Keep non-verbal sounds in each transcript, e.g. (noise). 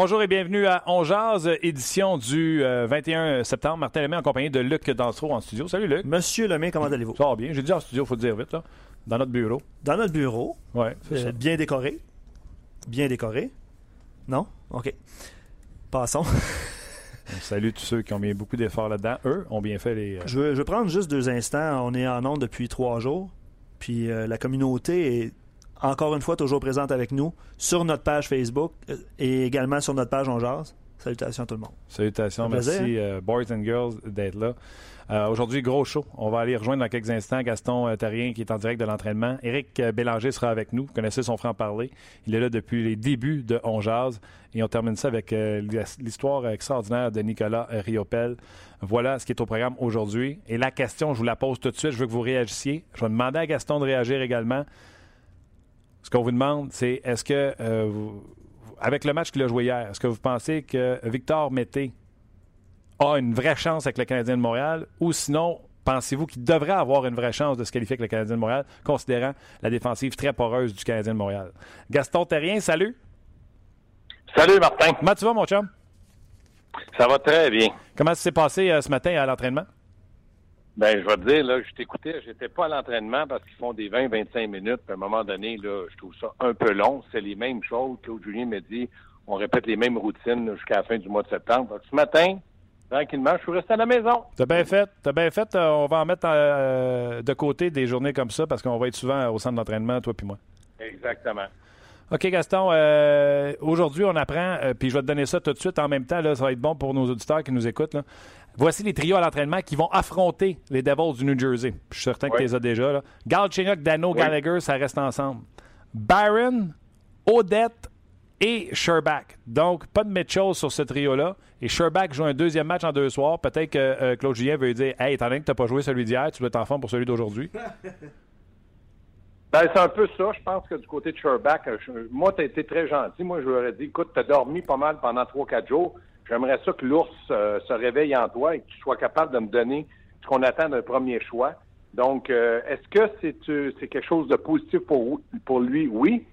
Bonjour et bienvenue à On Jazz, édition du 21 euh, septembre. Martin Lemay en compagnie de Luc Dansereau en studio. Salut Luc. Monsieur Lemay, comment allez-vous? Ça va bien. J'ai dit en studio, il faut le dire vite, là. Dans notre bureau. Dans notre bureau? Ça. Euh, bien décoré. Bien décoré. Non? OK. Passons. On salue tous ceux qui ont mis beaucoup d'efforts là-dedans. Eux ont bien fait les. euh, Je veux, je veux prendre juste deux instants. On est en onde depuis trois jours. Puis euh, la communauté est encore une fois toujours présente avec nous sur notre page Facebook euh, et également sur notre page On Jazz. Salutations à tout le monde. Salutations, merci plaisir, euh, boys and girls d'être là. Euh, Aujourd'hui, gros show. On va aller rejoindre dans quelques instants Gaston Terrien qui est en direct de l'entraînement. Éric Bélanger sera avec nous. Vous connaissez son franc-parler. Il est là depuis les débuts de On Jazz. Et on termine ça avec euh, l'histoire extraordinaire de Nicolas Riopel. Voilà ce qui est au programme aujourd'hui. Et la question, je vous la pose tout de suite. Je veux que vous réagissiez. Je vais demander à Gaston de réagir également. Ce qu'on vous demande, c'est est-ce que, euh, vous- avec le match qu'il a joué hier, est-ce que vous pensez que Victor Mété a une vraie chance avec le Canadien de Montréal? Ou sinon, pensez-vous qu'il devrait avoir une vraie chance de se qualifier avec le Canadien de Montréal, considérant la défensive très poreuse du Canadien de Montréal? Gaston Terrien, salut. Salut Martin, Comment tu vas, mon chum? ça va très bien. Comment ça s'est passé euh, ce matin à l'entraînement? Ben, je vais te dire, là, je t'écoutais, j'étais pas à l'entraînement parce qu'ils font des 20-25 minutes. Puis à un moment donné, là, je trouve ça un peu long. C'est les mêmes choses. Claude Julien m'a dit, on répète les mêmes routines jusqu'à la fin du mois de septembre. Donc, ce matin, tranquillement, je suis resté à la maison. T'as bien fait. T'as bien fait. Euh, on va en mettre euh, de côté des journées comme ça parce qu'on va être souvent au centre d'entraînement, toi puis moi. Exactement. OK, Gaston. euh, Aujourd'hui, on apprend, euh, puis je vais te donner ça tout de suite en même temps. Là, ça va être bon pour nos auditeurs qui nous écoutent. là. Voici les trios à l'entraînement qui vont affronter les Devils du New Jersey. Je suis certain que Oui. tu les as déjà. Là. Galchenyuk, Dano, Oui. Gallagher, ça reste ensemble. Byron, Odette et Sherbach. Donc, pas de Mitchell sur ce trio-là. Et Sherbach joue un deuxième match en deux soirs. Peut-être que euh, Claude Julien veut dire Hey, étant donné que tu n'as pas joué celui d'hier, tu dois être en forme pour celui d'aujourd'hui. (laughs) Ben, c'est un peu ça. Je pense que du côté de Sherbach, euh, moi, tu as été très gentil. Moi, je lui aurais dit, écoute, tu as dormi pas mal pendant 3-4 jours. J'aimerais ça que l'ours euh, se réveille en toi et que tu sois capable de me donner ce qu'on attend d'un premier choix. Donc, euh, est-ce que c'est euh, c'est quelque chose de positif pour, pour lui? Oui,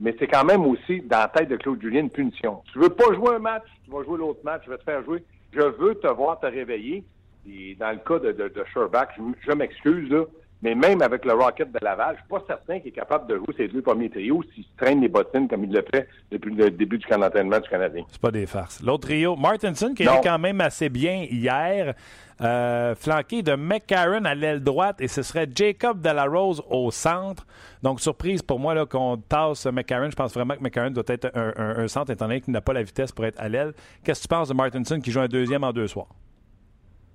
mais c'est quand même aussi dans la tête de Claude Julien une punition. Tu veux pas jouer un match, tu vas jouer l'autre match, je vais te faire jouer. Je veux te voir te réveiller. Et dans le cas de, de, de Sherbach, je, je m'excuse, là, mais même avec le Rocket de Laval, je suis pas certain qu'il est capable de jouer ses deux premiers trios s'il se traîne les bottines comme il le fait depuis le début du camp d'entraînement du Canadien. C'est pas des farces. L'autre trio, Martinson, qui Non. est quand même assez bien hier, euh, flanqué de McCarron à l'aile droite, et ce serait Jacob Delarose au centre. Donc, surprise pour moi là, qu'on tasse McCarron. Je pense vraiment que McCarron doit être un, un- un centre, étant donné qu'il n'a pas la vitesse pour être à l'aile. Qu'est-ce que tu penses de Martinson qui joue un deuxième en deux soirs?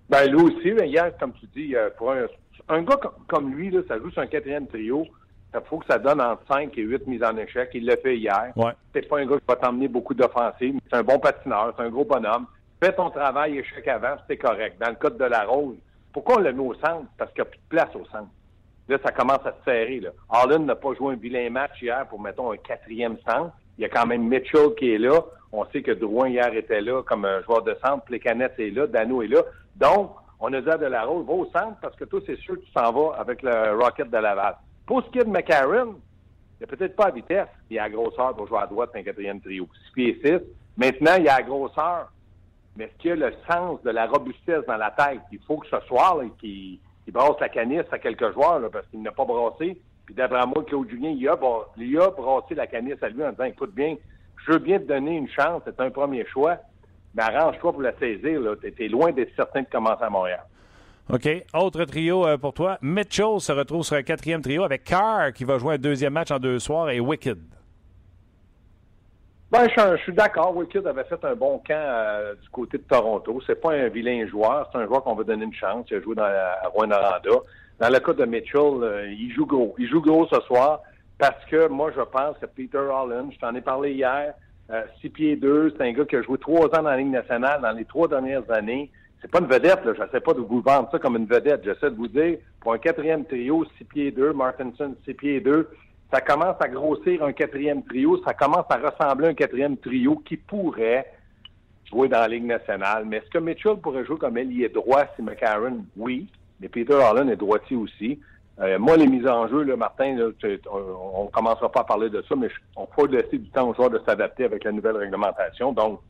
Ben, lui aussi, mais hier, comme tu dis, euh, pour un, un gars com- comme lui, là, ça joue sur un quatrième trio. Il faut que ça donne entre 5 et 8 mises en échec. Il l'a fait hier. Ouais. C'est pas un gars qui va t'emmener beaucoup d'offensives, mais c'est un bon patineur, c'est un gros bonhomme. Fais ton travail échec avant, c'est correct. Dans le cas de la Rose, pourquoi on l'a mis au centre? Parce qu'il n'y a plus de place au centre. Là, ça commence à se serrer. Là. Harlan n'a pas joué un vilain match hier pour, mettons, un quatrième centre. Il y a quand même Mitchell qui est là. On sait que Drouin hier était là comme un joueur de centre. Plekanec est là. Dano est là. Donc, on a dit à Delarose, va au centre parce que toi, c'est sûr que tu s'en vas avec le Rocket de Laval. Pour ce qui est de McCarron, il n'a peut-être pas la vitesse. Il a la grosseur pour jouer à droite un quatrième trio. 6 pieds 6. Maintenant, il a la grosseur. Mais est-ce qu'il a le sens de la robustesse dans la tête? Il faut que ce soir, qu'il il brasse la canisse à quelques joueurs, là, parce qu'il n'a pas brassé. Puis d'après moi, Claude Julien, il a, il a brassé la canisse à lui en disant, écoute bien, je veux bien te donner une chance, c'est un premier choix, mais arrange-toi pour la saisir. Tu es loin d'être certain de commencer à Montréal. OK. Autre trio euh, pour toi. Mitchell se retrouve sur un quatrième trio avec Carr qui va jouer un deuxième match en deux soirs et Wicked. Ben, je, suis d'accord. Wicked avait fait un bon camp euh, du côté de Toronto. C'est pas un vilain joueur. C'est un joueur qu'on va donner une chance. Il a joué dans, à Rwanda. Dans le cas de Mitchell, euh, il joue gros. Il joue gros ce soir parce que moi, je pense que Peter Holland, je t'en ai parlé hier, euh, six pieds deux, c'est un gars qui a joué trois ans dans la Ligue nationale dans les trois dernières années. C'est pas une vedette, là. Je sais pas de vous vendre ça comme une vedette. J'essaie de vous dire, pour un quatrième trio, six pieds deux, Martinson, six pieds deux, ça commence à grossir un quatrième trio, ça commence à ressembler à un quatrième trio qui pourrait jouer dans la Ligue nationale. Mais est-ce que Mitchell pourrait jouer comme est droit si McCarron? Oui. Mais Peter Holland est droitier aussi. Euh, moi, les mises en jeu, là, Martin, on ne commencera pas à parler de ça, mais on faut laisser du temps aux joueurs de s'adapter avec la nouvelle réglementation. Donc,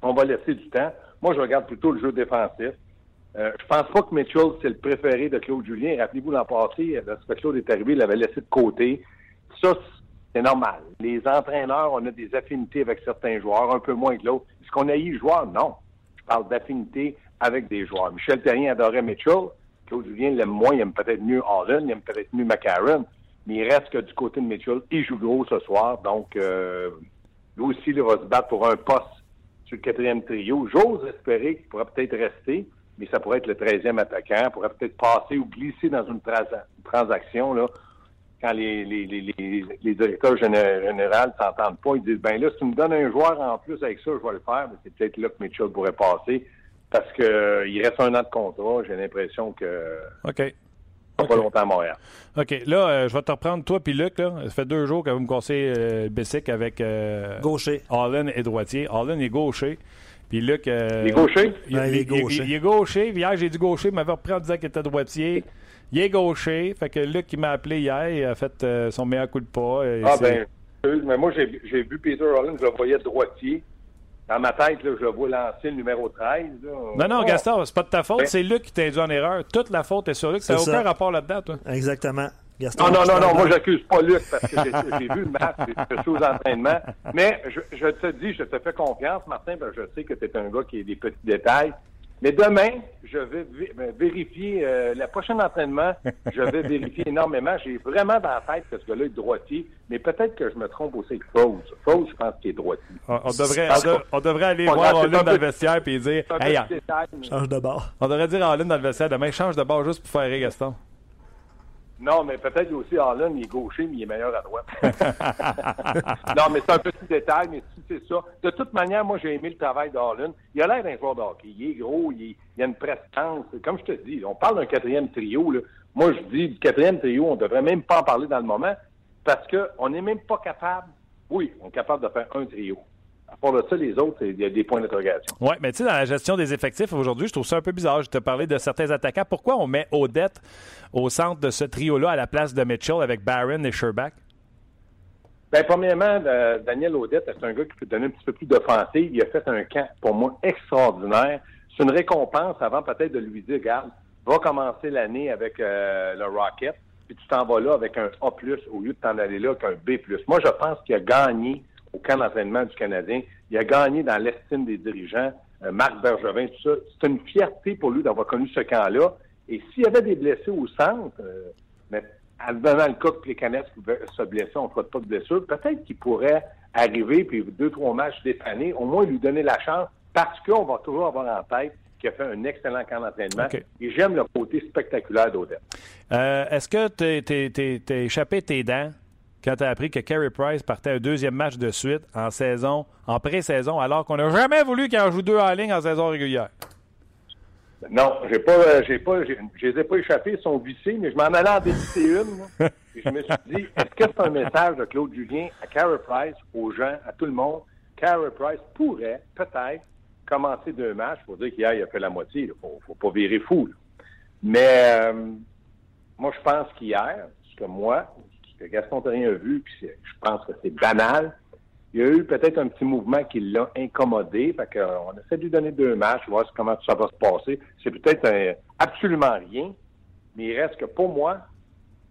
on va laisser du temps. Moi, je regarde plutôt le jeu défensif. Euh, je pense pas que Mitchell, c'est le préféré de Claude Julien. Rappelez-vous, l'an passé, lorsque Claude est arrivé, il l'avait laissé de côté. Ça, c'est normal. Les entraîneurs, on a des affinités avec certains joueurs, un peu moins que l'autre. Est-ce qu'on a eu joueur? Non. Je parle d'affinité avec des joueurs. Michel Terrien adorait Mitchell. Claude Julien l'aime moins. Il aime peut-être mieux Allen, il aime peut-être mieux McCarron. Mais il reste que du côté de Mitchell, il joue gros ce soir. Donc, euh, lui aussi, il va se battre pour un poste sur le quatrième trio. J'ose espérer qu'il pourra peut-être rester, mais ça pourrait être le treizième attaquant. Pourrait peut-être passer ou glisser dans une, transaction. Là quand les, les, directeurs généraux s'entendent pas, ils disent ben là, si tu me donnes un joueur en plus avec ça, je vais le faire, mais c'est peut-être là que Mitchell pourrait passer. Parce que euh, il reste un an de contrat, j'ai l'impression que OK. Pas longtemps à Montréal. OK. Là, euh, je vais te reprendre, toi puis Luc. Là. Ça fait deux jours que vous me cassez euh, Bessic avec gaucher. Allen et droitier. Allen est gaucher. Puis Luc. il est gaucher? Il, est gaucher. Il, est gaucher. Hier, j'ai dit gaucher. Il m'avait repris en disant qu'il était droitier. Il est gaucher. Fait que Luc, il m'a appelé hier. Il a fait euh, son meilleur coup de pas. Ah, ben, mais moi, j'ai vu Peter Hollins, je le voyais droitier. Dans ma tête, là, je vois lancer le numéro 13. Non, non, Gaston, c'est pas de ta faute. Ben c'est Luc qui t'a induit en erreur. Toute la faute est sur Luc. Ça n'a aucun rapport là-dedans, toi. Exactement. Gaston, non, non, non, non, moi, j'accuse pas Luc parce que j'ai (laughs) vu le match, j'ai fait aux entraînements. Mais je, je, te dis, je te fais confiance, Martin, parce que je sais que tu es un gars qui a des petits détails. Mais demain, je vais euh, vérifier, euh, le prochain entraînement, je vais vérifier énormément. J'ai vraiment dans la tête que ce gars-là est droitier, mais peut-être que je me trompe aussi avec Fose. Fose, je pense qu'il est droitier. On, devrait, on, devrait aller voir en ligne dans le vestiaire et dire hey, change de bord. On devrait dire en ligne dans le vestiaire demain, change de bord juste pour faire rire Gaston. Non, mais peut-être aussi Harlan, il est gaucher, mais il est meilleur à droite. (laughs) (laughs) non, mais c'est un petit détail, mais c'est ça. De toute manière, moi, j'ai aimé le travail d'Harlan. Il a l'air d'un joueur de hockey. Il est gros, il, a une prestance. Comme je te dis, on parle d'un quatrième trio. Là. Moi, je dis, du quatrième trio, on devrait même pas en parler dans le moment parce qu'on n'est même pas capable. Oui, on est capable de faire un trio. À part de ça, les autres, il y a des points d'interrogation. Oui, mais tu sais, dans la gestion des effectifs aujourd'hui, je trouve ça un peu bizarre. Je te parlais de certains attaquants. Pourquoi on met Odette au centre de ce trio-là à la place de Mitchell avec Barron et Sherbach? Bien, premièrement, euh, Daniel Odette, c'est un gars qui peut donner un petit peu plus d'offensive. Il a fait un camp, pour moi, extraordinaire. C'est une récompense avant peut-être de lui dire, regarde, va commencer l'année avec euh, le Rocket, puis tu t'en vas là avec un A+, au lieu de t'en aller là avec un B+. Moi, je pense qu'il a gagné au camp d'entraînement du Canadien. Il a gagné dans l'estime des dirigeants. Euh, Marc Bergevin, tout ça. C'est une fierté pour lui d'avoir connu ce camp-là. Et s'il y avait des blessés au centre, euh, mais advenant le cas que les Canadiens pouvaient se blesser, on ne fera pas de blessure, peut-être qu'il pourrait arriver, puis deux, trois matchs dépanner, au moins lui donner la chance, parce qu'on va toujours avoir en tête qu'il a fait un excellent camp d'entraînement. Et j'aime le côté spectaculaire d'Odette. Euh, est-ce que tu as échappé tes dents? Quand tu as appris que Carey Price partait un deuxième match de suite en saison, en pré-saison, alors qu'on n'a jamais voulu qu'il en joue deux en ligne en saison régulière? Non, j'ai pas, euh, j'ai pas, je les ai pas échappés, ils sont vissés, mais je m'en allais en dévisser une. (laughs) et je me suis dit, est-ce que c'est un message de Claude Julien à Carey Price, aux gens, à tout le monde? Carey Price pourrait, peut-être, commencer deux matchs pour dire qu'hier, il a fait la moitié. Il faut, faut pas virer fou. Mais euh, moi, je pense qu'hier, ce que moi, que Gaston Terrien a vu, puis je pense que c'est banal. Il y a eu peut-être un petit mouvement qui l'a incommodé. Fait qu'on essaie de lui donner deux matchs, voir comment ça va se passer. C'est peut-être absolument rien, mais il reste que pour moi,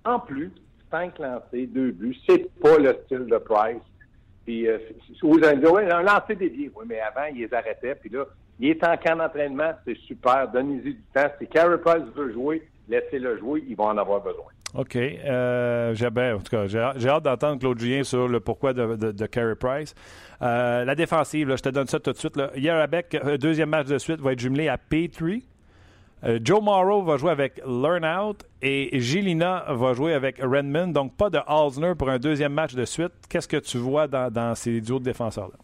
en plus, cinq lancés, deux buts, c'est pas le style de Price. Puis, euh, vous allez dire, oui, lancer. Oui, mais avant, il les arrêtait. Puis là, il est en camp d'entraînement, c'est super. Donnez-y du temps. Si Carey Price veut jouer, laissez-le jouer. Ils vont en avoir besoin. OK. Euh, j'ai, ben, en tout cas, j'ai, hâte d'entendre Claude Julien sur le pourquoi de, de, Carey Price. Euh, la défensive, je te donne ça tout de suite. Là. Yerabek, euh, deuxième match de suite, va être jumelé à Petrie. Joe Morrow va jouer avec Learnout et Gilina va jouer avec Redmond. Donc, pas de Halsner pour un deuxième match de suite. Qu'est-ce que tu vois dans, ces duos de défenseurs-là?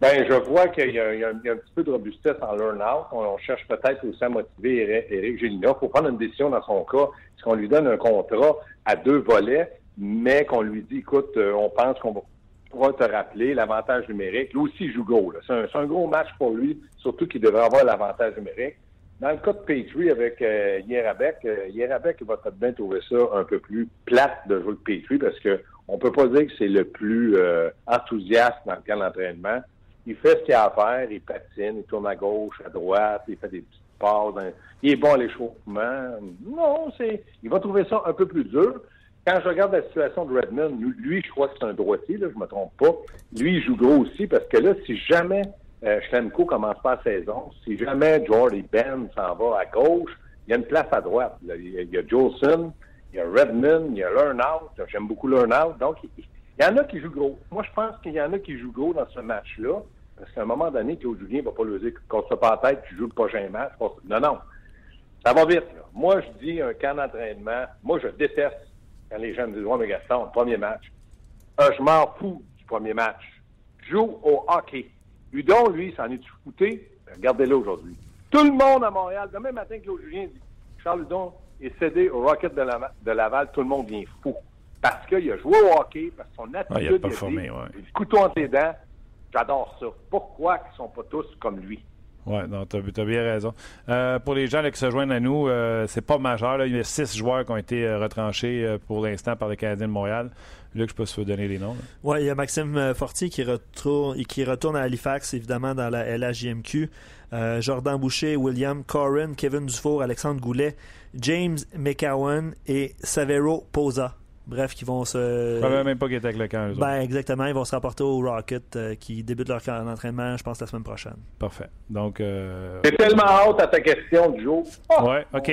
Ben, je vois qu'il y, a un petit peu de robustesse en learn-out. On, cherche peut-être aussi à motiver Eric Gélina. Il faut prendre une décision dans son cas. Qu'on lui donne un contrat à deux volets, mais qu'on lui dit, écoute, euh, on pense qu'on pourra te rappeler l'avantage numérique. Lui aussi, il joue gros. C'est un, gros match pour lui, surtout qu'il devrait avoir l'avantage numérique. Dans le cas de Petrie avec euh, Yerabek, euh, va peut-être bien trouver ça un peu plus plate de jouer avec Petrie parce que on peut pas dire que c'est le plus euh, enthousiaste dans le cas d'entraînement il fait ce qu'il a à faire, il patine, il tourne à gauche, à droite, il fait des Il est bon à l'échauffement. Non, c'est. Il va trouver ça un peu plus dur. Quand je regarde la situation de Redmond, lui, je crois que c'est un droitier, là, je me trompe pas. Lui, il joue gros aussi parce que là, si jamais euh, Schlemko commence pas saison, si jamais Jordy Ben s'en va à gauche, il y a une place à droite. Il, y a, Jolson, il y a Redmond, il y a Learnout. J'aime beaucoup Learnout. Donc, il, il y en a qui jouent gros. Moi, je pense qu'il y en a qui jouent gros dans ce match-là, parce qu'à un moment donné, Claude Julien ne va pas le dire qu'on se pas la tête, tu joues le prochain match. Non, non. Ça va vite. Là. Moi, je dis un camp d'entraînement. Moi, je déteste quand les gens me disent Ouais, mais Gaston, premier match. Euh, je m'en fous du premier match. Joue au hockey. Udon, lui, s'en est fouté. Regardez-le aujourd'hui. Tout le monde à Montréal, demain matin, Claude Julien dit Charles Udon est cédé au Rocket de Laval, tout le monde vient fou parce qu'il a joué au hockey, parce que son attitude, il a performé, ouais. le couteau entre les dents. J'adore ça. Pourquoi ils ne sont pas tous comme lui? Oui, tu as, bien raison. Euh, pour les gens qui se joignent à nous, euh, c'est pas majeur. Il y a six joueurs qui ont été euh, retranchés pour l'instant par les Canadiens de Montréal. Luc, je peux se donner les noms. Oui, il y a Maxime Fortier qui retourne, qui retourne à Halifax, évidemment, dans la LHJMQ. Jordan Boucher, William Corrin, Kevin Dufour, Alexandre Goulet, James McCowan et Savero Posa. Bref, qui vont se. Je même pas qu'ils étaient avec le camp. Ben, exactement. Ils vont se rapporter au Rocket euh, qui débute leur camp d'entraînement, je pense, la semaine prochaine. Parfait. Donc. Euh... tellement hâte à ta question, Joe. Oh, ouais, OK.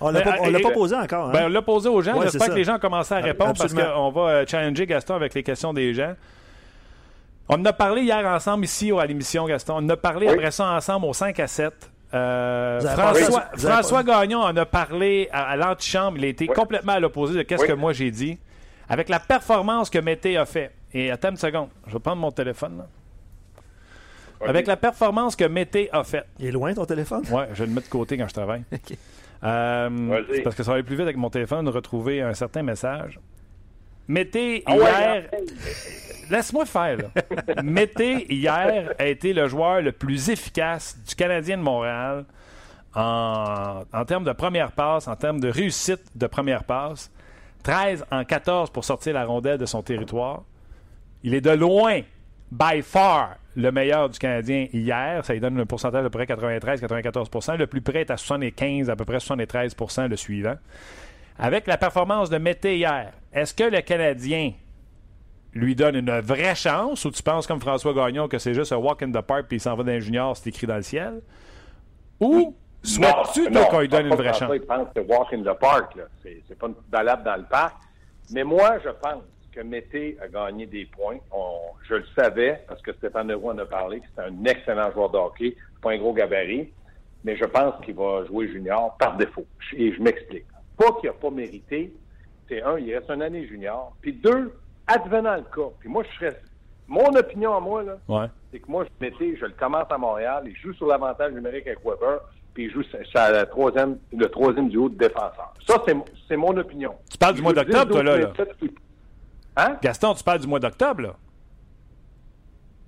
On l'a pas, l'a pas posé encore. Hein? Ben, on l'a posé aux gens. J'espère que les gens ont commencé à répondre parce qu'on va euh, challenger Gaston avec les questions des gens. On en a parlé hier ensemble ici à l'émission, Gaston. On en a parlé après ça ensemble au 5 à 7. Euh, François, Gagnon en a parlé à, l'antichambre. Il a été complètement à l'opposé de ce que moi j'ai dit. Avec la performance que Mété a fait. Et attends une seconde, je vais prendre mon téléphone. Avec la performance que Mété a fait. Il est loin ton téléphone? Oui, je vais le mettre de côté quand je travaille. (laughs) Euh, c'est parce que ça va aller plus vite avec mon téléphone de retrouver un certain message. Mété ah hier. Laisse-moi faire. Mété hier a été le joueur le plus efficace du Canadien de Montréal en, termes de première passe, en termes de réussite de première passe. 13 en 14 pour sortir la rondelle de son territoire. Il est de loin, by far, le meilleur du Canadien hier. Ça lui donne un pourcentage de près 93-94% Le plus près est à 75, à peu près 73% le suivant. Avec la performance de Mété hier, est-ce que le Canadien lui donne une vraie chance ou tu penses comme François Gagnon que c'est juste un walk in the park puis il s'en va d'un junior, c'est écrit dans le ciel? Ou souhaites-tu qu'on lui donne une vraie chance? Il pense que walk in the park, c'est pas une balade dans le parc. Mais moi, je pense que Mété a gagné des points. je le savais parce que Stéphane Leroy en a parlé, que c'est un excellent joueur de hockey, pas un gros gabarit, mais je pense qu'il va jouer junior par défaut. Et je m'explique. Pas qu'il n'a pas mérité, c'est un, il reste une année junior. Puis deux, advenant le cas, puis moi, je serais. Mon opinion à moi, là, c'est que moi, je mettais, je le commence à Montréal, il joue sur l'avantage numérique avec Weber, puis il joue sur la troisième, le troisième duo de défenseurs. Ça, c'est mon opinion. Tu parles du mois d'octobre, toi, là? là. Hein? Gaston, tu parles du mois d'octobre, là?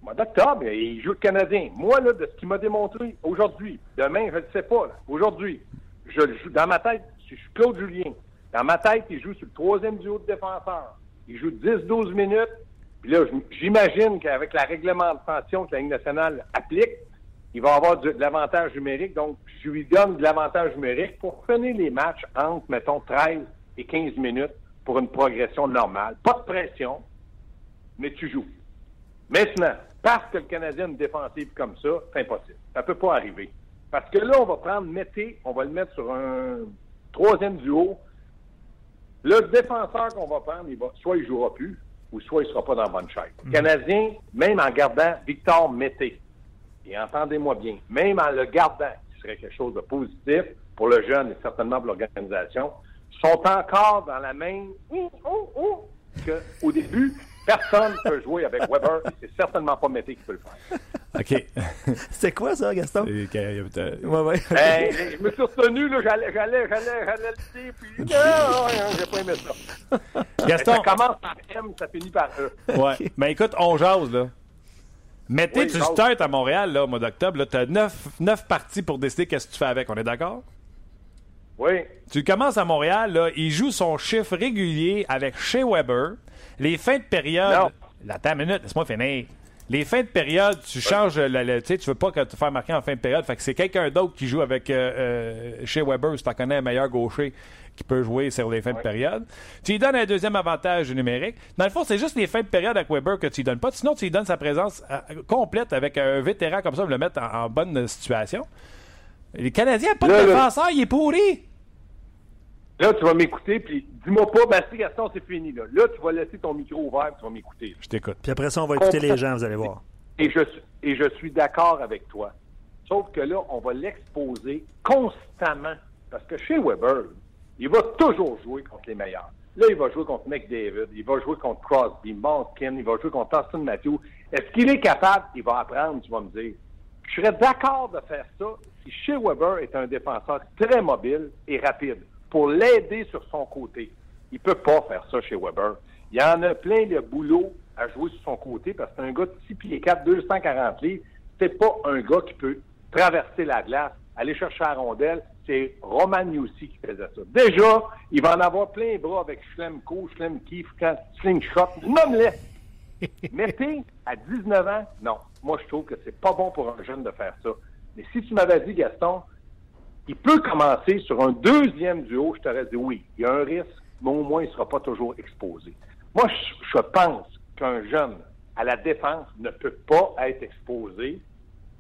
mois d'octobre, il joue le Canadien. Moi, là, de ce qu'il m'a démontré aujourd'hui, demain, je ne sais pas, aujourd'hui, je le joue dans ma tête, je suis Claude Julien. Dans ma tête, il joue sur le troisième duo de défenseurs. Il joue 10-12 minutes. Puis là, j'imagine qu'avec la réglementation que la Ligue nationale applique, il va avoir de, l'avantage numérique. Donc, je lui donne de l'avantage numérique pour finir les matchs entre, mettons, 13 et 15 minutes pour une progression normale. Pas de pression, mais tu joues. Maintenant, parce que le Canadien a une défensive comme ça, c'est impossible. Ça ne peut pas arriver. Parce que là, on va prendre Mété, on va le mettre sur un troisième duo Le défenseur qu'on va prendre, il va, soit il jouera plus, ou soit il sera pas dans la bonne chaise. Le Canadien, même en gardant Victor Mété, et entendez-moi bien, même en le gardant, qui serait quelque chose de positif pour le jeune et certainement pour l'organisation, sont encore dans la même oh, oh, oh, qu'au début, personne ne peut jouer avec Weber et c'est certainement pas Mété qui peut le faire. OK. (laughs) C'est quoi ça, Gaston? Que- euh, Ouais, ouais. Hey, je me suis retenu, là, j'allais, j'allais, j'allais, j'allais le dire, puis (laughs) non, non, j'ai pas aimé ça. Gaston, Ça commence par M, ça finit par E. ouais. Mais écoute, on jase, là. Mettez Oui, tu startes à Montréal, là, au mois d'octobre. Tu as neuf, neuf parties pour décider qu'est-ce que tu fais avec. On est d'accord? Oui. Tu commences à Montréal, là, il joue son chiffre régulier avec Shea Weber. Les fins de période. Non. Attends une minute, laisse-moi finir. Les fins de période, tu changes le, le- tu sais, tu veux pas que te faire marquer en fin de période. Fait que c'est quelqu'un d'autre qui joue avec euh, euh, Shea Weber, si tu connais un meilleur gaucher qui peut jouer sur les fins de période. Tu lui donnes un deuxième avantage numérique. Dans le fond, c'est juste les fins de période avec Weber que tu lui donnes pas. Sinon, tu lui donnes sa présence euh, complète avec un vétéran comme ça, pour le mettre en, en bonne situation. Les Canadiens n'ont pas de défenseur, il est pourri. Là, tu vas m'écouter, puis dis-moi pas, ben si Gaston, c'est fini. Là. là, tu vas laisser ton micro ouvert, puis tu vas m'écouter. Je t'écoute. Puis après ça, on va écouter les gens, vous allez voir. Et je, suis- et je suis d'accord avec toi. Sauf que là, on va l'exposer constamment. Parce que chez Weber, il va toujours jouer contre les meilleurs. Là, il va jouer contre McDavid, il va jouer contre Crosby, Malkin, il va jouer contre Austin Matthews. Est-ce qu'il est capable? Il va apprendre, tu vas me dire. Je serais d'accord de faire ça si chez Weber est un défenseur très mobile et rapide pour l'aider sur son côté. Il peut pas faire ça chez Weber. Il y en a plein de boulot à jouer sur son côté parce que c'est un gars de 6 pieds 4, 240 livres. C'est pas un gars qui peut traverser la glace, aller chercher la rondelle. C'est Roman Yossi qui faisait ça. Déjà, il va en avoir plein les bras avec Schlemko, Schlemki, Slingshot. Nomme-les. (laughs) Mettez à 19 ans, non. Moi, je trouve que c'est pas bon pour un jeune de faire ça. Mais si tu m'avais dit, Gaston, il peut commencer sur un deuxième duo, je t'aurais dit oui. Il y a un risque, mais au moins, il ne sera pas toujours exposé. Moi, je, pense qu'un jeune à la défense ne peut pas être exposé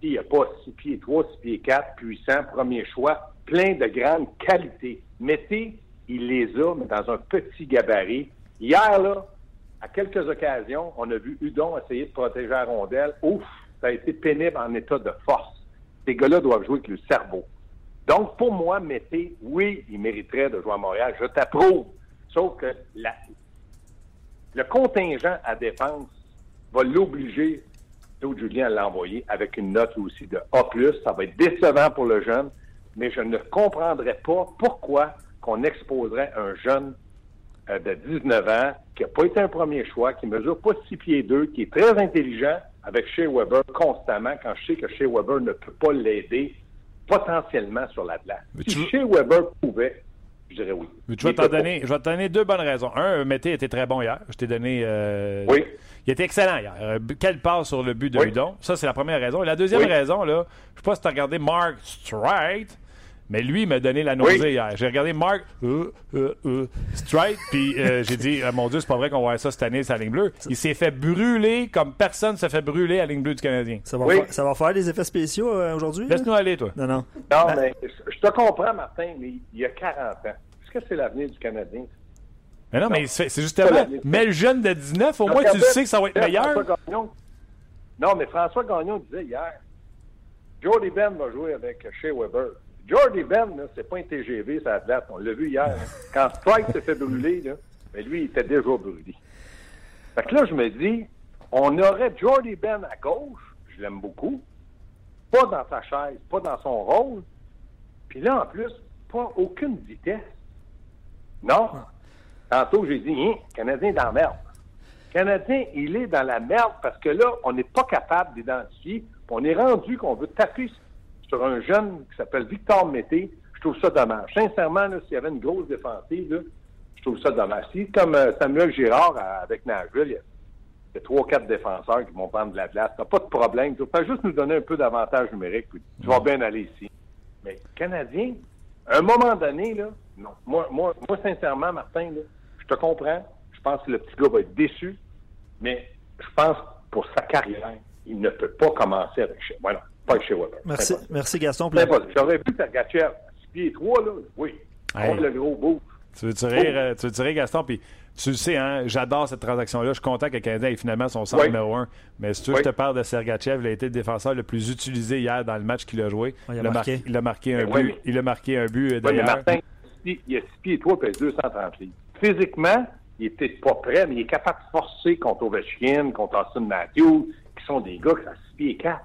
s'il n'y a pas 6 pieds 3, 6 pieds 4, puissant, premier choix, plein de grandes qualités. Mettez, il les a, mais dans un petit gabarit. Hier, là, à quelques occasions, on a vu Hudon essayer de protéger la rondelle. Ouf, ça a été pénible en état de force. Ces gars-là doivent jouer avec le cerveau. Donc, pour moi, Mété, oui, il mériterait de jouer à Montréal. Je t'approuve. Sauf que le contingent à défense va l'obliger, Claude Julien, à l'envoyer avec une note aussi de A+. Ça va être décevant pour le jeune, mais je ne comprendrais pas pourquoi qu'on exposerait un jeune euh, de 19 ans qui n'a pas été un premier choix, qui mesure pas 6 pieds 2, qui est très intelligent avec Shea Weber constamment, quand je sais que Shea Weber ne peut pas l'aider potentiellement sur la glace. Mais Si Shea Weber pouvait, je dirais oui. Mais je vais Il t'en peut pas. donner, je vais te donner deux bonnes raisons. Un, Mété était très bon hier. Je t'ai donné. euh, Oui. Il était excellent hier. Euh, quelle passe sur le but de Oui. Hudon. Ça, c'est la première raison. Et la deuxième Oui. raison, là, je sais pas si tu as regardé Mark Streit, mais lui, il m'a donné la nausée Oui. hier. J'ai regardé Mark euh, euh, euh, puis euh, (laughs) j'ai dit, Ah, mon Dieu, c'est pas vrai qu'on va voir ça cette année, sa ligne bleue. Il s'est fait brûler comme personne se fait brûler à la ligne bleue du Canadien. Ça va, Oui. faire, ça va faire des effets spéciaux euh, aujourd'hui? Laisse-nous aller, toi. Non, non. Non, Ben- mais je te comprends, Martin, mais il y a 40 ans. Est-ce que c'est l'avenir du Canadien? Mais non, Non. mais c'est justement, mais le jeune de 19, au moins, tu le sais que ça va être meilleur. François Gagnon. Non, mais François Gagnon disait hier, Jordy Ben va jouer avec Shea Weber. Jordy Ben, c'est pas un TGV, ça date. On l'a vu hier. hein. Quand Strike s'est fait brûler, mais lui, il était déjà brûlé. Fait que là, je me dis, on aurait Jordy Ben à gauche, je l'aime beaucoup, pas dans sa chaise, pas dans son rôle, puis là, en plus, pas aucune vitesse. Non. Tantôt, j'ai dit, hein, Canadien est dans la merde. Canadien, il est dans la merde parce que là, on n'est pas capable d'identifier. On est rendu qu'on veut taper sur un jeune qui s'appelle Victor Mété. Je trouve ça dommage. Sincèrement, s'il y avait une grosse défensive, je trouve ça dommage. Si, comme euh, Samuel Girard avec Nashville, il y a- trois, quatre défenseurs qui vont prendre de la place. T'as pas de problème. Tu vas juste nous donner un peu d'avantage numérique, tu vas bien aller ici. Mais Canadien, à un moment donné, non. Moi, moi, moi sincèrement, Martin, je te comprends. Je pense que le petit gars va être déçu, mais je pense que pour sa carrière, il ne peut pas commencer avec chez. Voilà, pas avec chez Weber. Merci, merci Gaston. J'aurais pu Sergachev à 6 pieds 3, là, oui. Hey. Contre le gros bout. Tu veux-tu rire, euh, tu veux rire, Gaston? Puis tu le sais, hein, j'adore cette transaction-là. Je suis content que le Canadien ait finalement son centre numéro un. Mais si tu veux, je te parle de Sergachev, il a été le défenseur le plus utilisé hier dans le match qu'il a joué. il, a marqué. il, a marqué. un but. Il a marqué un but d'ailleurs. Martin, il a 6 pieds 3 et 230 livres. Physiquement, il était pas prêt, mais il est capable de forcer contre Ovechkin, contre Austin Matthews, qui sont des gars qui ont 6 pieds 4.